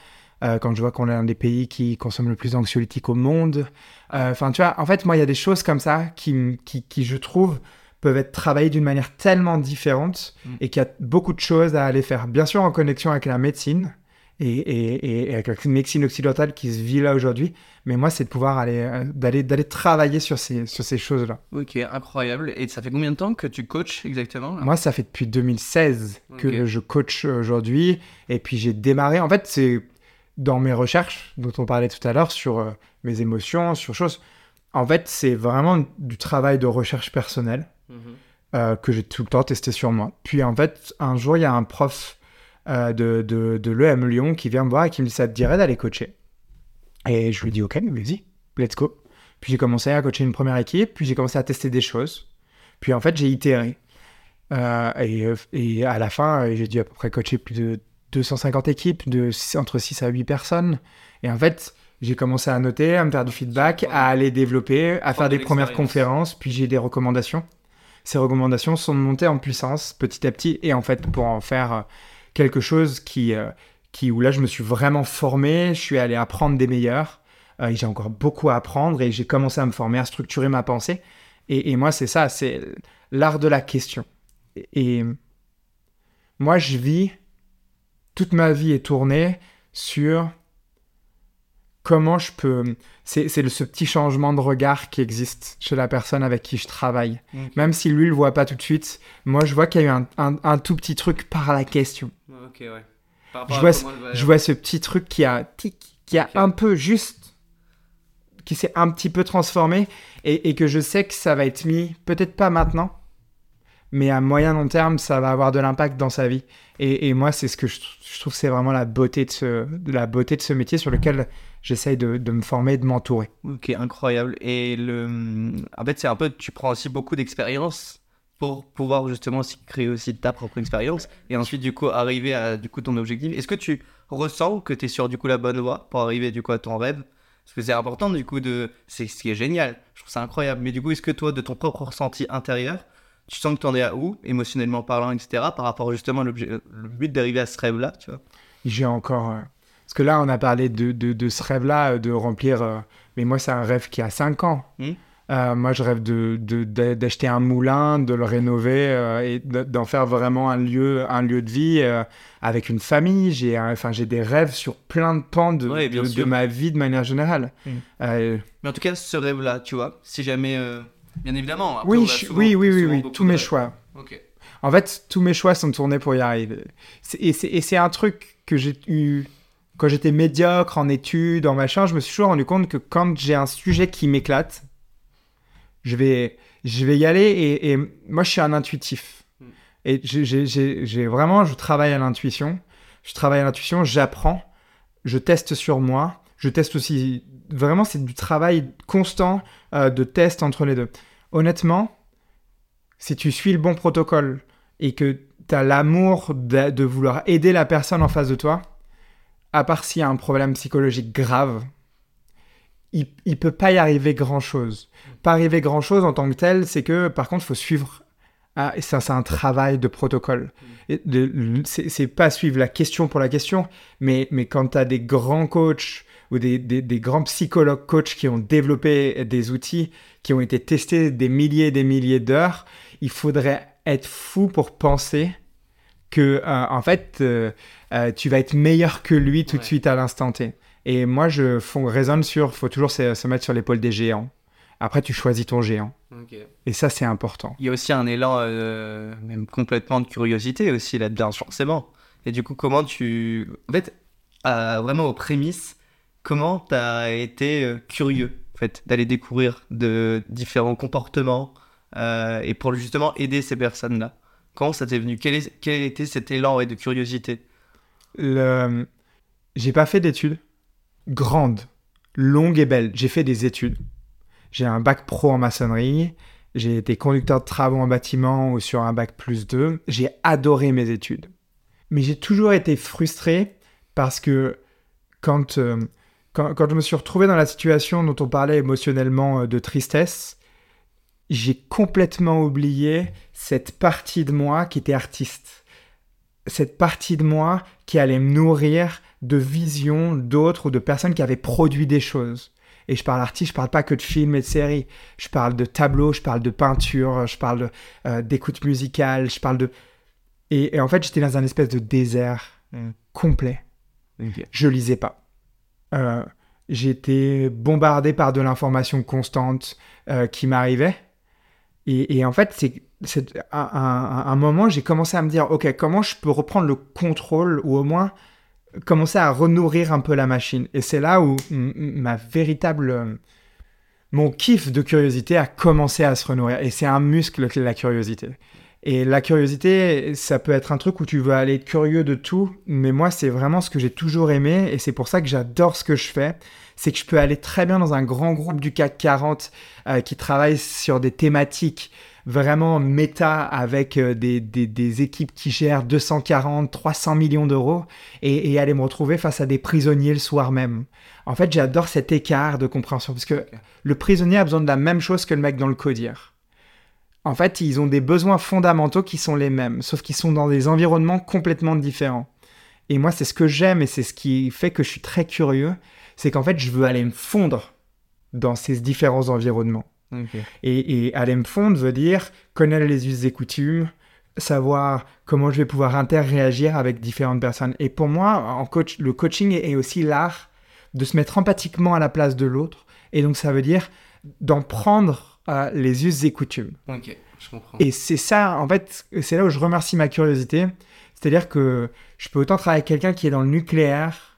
Euh, quand je vois qu'on est un des pays qui consomme le plus d'anxiolytiques au monde. Euh, Enfin, tu vois, en fait, moi, il y a des choses comme ça qui, qui, qui, je trouve, peuvent être travaillées d'une manière tellement différente Mm. et qu'il y a beaucoup de choses à aller faire. Bien sûr, en connexion avec la médecine et, et, et avec la médecine occidentale qui se vit là aujourd'hui. Mais moi, c'est de pouvoir aller, euh, d'aller, d'aller travailler sur ces, sur ces choses-là. Ok, incroyable. Et ça fait combien de temps que tu coaches exactement Moi, ça fait depuis 2016 Ok. que je coach aujourd'hui. Et puis, j'ai démarré. En fait, c'est dans mes recherches dont on parlait tout à l'heure sur euh, mes émotions, sur choses. En fait, c'est vraiment du travail de recherche personnelle. Mhm. euh, que j'ai tout le temps testé sur moi. Puis en fait, un jour, il y a un prof euh, de, de, de l'EM Lyon qui vient me voir et qui me dit ça te dirait d'aller coacher? Et je lui dis ok, vas-y, let's go. Puis j'ai commencé à coacher une première équipe, puis j'ai commencé à tester des choses. Puis en fait, j'ai itéré. Et, et, à la fin, j'ai dû à peu près coacher plus de 250 équipes, de entre 6 à 8 personnes. Et en fait, j'ai commencé à noter, à me faire du feedback, à aller développer, à faire des premières conférences, puis j'ai des recommandations. Ces recommandations sont montées en puissance petit à petit, et en fait, pour en faire euh, quelque chose qui, euh, qui où là, je me suis vraiment formé, je suis allé apprendre des meilleurs, euh, j'ai encore beaucoup à apprendre, et j'ai commencé à me former, à structurer ma pensée. Et, et moi, c'est ça, c'est l'art de la question. Et, et moi, je vis, toute ma vie est tournée sur comment je peux. C'est ce petit changement de regard qui existe chez la personne avec qui je travaille. Même si lui le voit pas tout de suite, moi je vois qu'il y a eu un, un- un tout petit truc par la question. Ok, ouais. Par Je vois, je vois ce petit truc qui a, tic, qui a un peu juste, qui s'est un petit peu transformé et, et que je sais que ça va être mis, peut-être pas maintenant, mais à moyen long terme, ça va avoir de l'impact dans sa vie. Et, moi, c'est ce que je, trouve, c'est vraiment la beauté de ce, la beauté de ce métier sur lequel j'essaye de, de me former, de m'entourer. Ok, incroyable. Et le... en fait, c'est un peu, tu prends aussi beaucoup d'expérience pour pouvoir justement aussi créer aussi ta propre expérience et ensuite du coup arriver à du coup ton objectif. Est-ce que tu ressens que tu es sur du coup la bonne voie pour arriver du coup à ton rêve? Parce que c'est important du coup de... C'est ce qui est génial. Je trouve ça incroyable. Mais du coup, est-ce que toi, de ton propre ressenti intérieur, tu sens que tu en es à où, émotionnellement parlant, etc., par rapport justement à l'objet- le but d'arriver à ce rêve-là, tu vois? J'ai encore. euh, Parce que là, on a parlé de, de, de ce rêve-là, euh, de remplir. euh, Mais moi, c'est un rêve qui a 5 ans. Hmm. Euh, moi, je rêve de, d'acheter un moulin, de le rénover et de- d'en faire vraiment un lieu, un lieu de vie avec une famille. J'ai, enfin, j'ai des rêves sur plein de pans de, Ouais, ma vie de manière générale. Hmm. Mais en tout cas, ce rêve-là, tu vois, si jamais. Bien évidemment. après, oui, souvent- oui, oui, oui, tous mes rêves. choix. Ok. En fait, tous mes choix sont tournés pour y arriver. Et c'est, un truc que j'ai eu quand j'étais médiocre en études, en machin. Je me suis toujours rendu compte que quand j'ai un sujet qui m'éclate, je vais, je vais y aller. Et, et moi, je suis un intuitif. Mm. Et j'ai vraiment, je travaille à l'intuition. Je travaille à l'intuition, j'apprends, je teste sur moi. Je teste aussi. Vraiment, c'est du travail constant euh, de test entre les deux. Honnêtement, si tu suis le bon protocole et que tu as l'amour de, vouloir aider la personne en face de toi, à part s'il y a un problème psychologique grave, il, il peut pas y arriver grand chose. Pas arriver grand chose en tant que tel, c'est que par contre, il faut suivre. Ah, ça, c'est un travail de protocole. C'est pas suivre la question pour la question, mais, mais quand tu as des grands coachs ou des, des, des grands psychologues coachs qui ont développé des outils qui ont été testés des milliers et des milliers d'heures, il faudrait être fou pour penser que euh, en fait euh, euh, tu vas être meilleur que lui tout de suite à l'instant T. Et moi je raisonne sur faut toujours se, se mettre sur l'épaule des géants. Après tu choisis ton géant. Et ça c'est important. Il y a aussi un élan, euh, même complètement de curiosité aussi là-dedans, forcément. Et du coup, comment tu. En fait, euh, vraiment aux prémices, comment tu as été euh, curieux, en fait, d'aller découvrir de différents comportements euh, et pour justement aider ces personnes-là? Comment ça t'est venu? Quel, était cet élan ouais, de curiosité? Le... J'ai pas fait d'études grandes, longues et belles. J'ai fait des études. J'ai un bac pro en maçonnerie. J'ai été conducteur de travaux en bâtiment ou sur un bac plus 2. J'ai adoré mes études. Mais j'ai toujours été frustré parce que quand, euh, quand, quand je me suis retrouvé dans la situation dont on parlait émotionnellement euh, de tristesse, j'ai complètement oublié cette partie de moi qui était artiste. Cette partie de moi qui allait me nourrir de visions d'autres ou de personnes qui avaient produit des choses. Et je parle artiste, je parle pas que de films et de séries. Je parle de tableaux, je parle de peinture, je parle de, euh, d'écoute musicale, je parle de... Et, et en fait, j'étais dans un espèce de désert Mm. complet. Je lisais pas. Euh, J'étais bombardé par de l'information constante euh, qui m'arrivait. Et, en fait, c'est c'est un, moment, j'ai commencé à me dire, ok, comment je peux reprendre le contrôle ou au moins commencer à renourrir un peu la machine? Et c'est là où ma véritable, euh, mon kiff de curiosité a commencé à se renourrir. Et c'est un muscle, la curiosité. Et la curiosité, ça peut être un truc où tu veux aller être curieux de tout, mais moi, c'est vraiment ce que j'ai toujours aimé, et c'est pour ça que j'adore ce que je fais. C'est que je peux aller très bien dans un grand groupe du CAC 40 euh, qui travaille sur des thématiques vraiment méta avec euh, des, des, équipes qui gèrent 240, 300 millions d'euros et, aller me retrouver face à des prisonniers le soir même. En fait, j'adore cet écart de compréhension parce que le prisonnier a besoin de la même chose que le mec dans le codir. En fait, ils ont des besoins fondamentaux qui sont les mêmes, sauf qu'ils sont dans des environnements complètement différents. Et moi, c'est ce que j'aime et c'est ce qui fait que je suis très curieux, c'est qu'en fait, je veux aller me fondre dans ces différents environnements. Et, aller me fondre veut dire connaître les us et coutumes, savoir comment je vais pouvoir interréagir avec différentes personnes. Et pour moi, en coach, le coaching est aussi l'art de se mettre empathiquement à la place de l'autre. Et donc, ça veut dire d'en prendre euh, les us et coutumes. Ok, je comprends. Et c'est ça, en fait, c'est là où je remercie ma curiosité. C'est-à-dire que je peux autant travailler avec quelqu'un qui est dans le nucléaire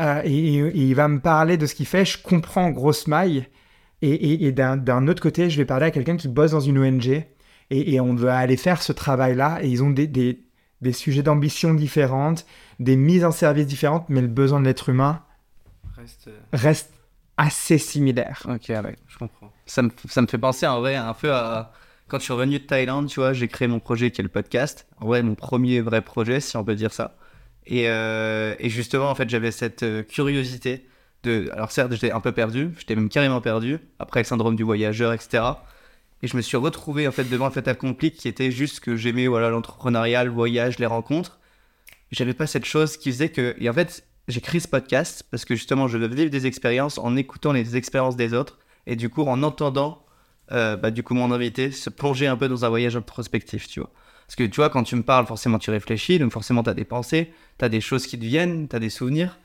euh, et, il va me parler de ce qu'il fait, je comprends grosse maille. Et, d'un autre côté, je vais parler à quelqu'un qui bosse dans une ONG et, on va aller faire ce travail-là et ils ont des, des, sujets d'ambition différentes, des mises en service différentes, mais le besoin de l'être humain reste... Euh, reste... assez similaire. Ok, ouais, je comprends. Ça me, ça me fait penser en vrai un peu à quand je suis revenu de Thaïlande, tu vois, j'ai créé mon projet qui est le podcast. En vrai, mon premier vrai projet, si on peut dire ça. Et, euh, et justement, en fait, j'avais cette euh, curiosité alors certes, j'étais un peu perdu, j'étais même carrément perdu, après le syndrome du voyageur, etc. Et je me suis retrouvé en fait devant un fait accompli qui était juste que j'aimais voilà l'entrepreneuriat, le voyage, les rencontres. J'avais pas cette chose qui faisait que et en fait j'ai créé ce podcast parce que justement je devais vivre des expériences en écoutant les expériences des autres et du coup en entendant euh, bah, du coup mon invité se plonger un peu dans un voyage prospectif, tu vois. Parce que tu vois quand tu me parles forcément tu réfléchis donc forcément tu as des pensées, tu as des choses qui te viennent, tu as des souvenirs.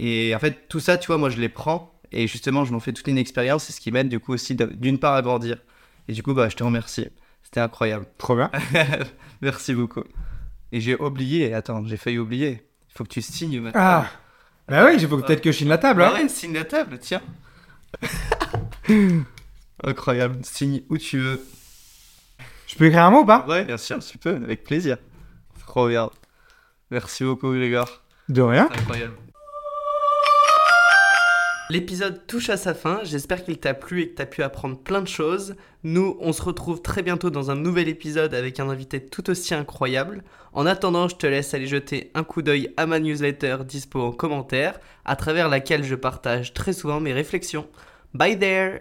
Et en fait, tout ça, tu vois, moi, je les prends et justement, je m'en fais toute une expérience. C'est ce qui m'aide, du coup, aussi, d'une part, à grandir. Et du coup, bah, je te remercie. C'était incroyable. Trop bien. Merci beaucoup. Et j'ai oublié, attends, j'ai failli oublier. Il faut que tu signes maintenant. Ah Bah oui, il faut peut-être que je signe la table. Bah hein. ouais, signe la table, tiens. Incroyable. Signe où tu veux. Je peux écrire un mot ou pas? Ouais, bien sûr, tu peux, avec plaisir. Trop bien. Merci beaucoup, Grégor. De rien. Incroyable. L'épisode touche à sa fin, j'espère qu'il t'a plu et que t'as pu apprendre plein de choses. Nous, on se retrouve très bientôt dans un nouvel épisode avec un invité tout aussi incroyable. En attendant, je te laisse aller jeter un coup d'œil à ma newsletter dispo en commentaire, à travers laquelle je partage très souvent mes réflexions. Bye there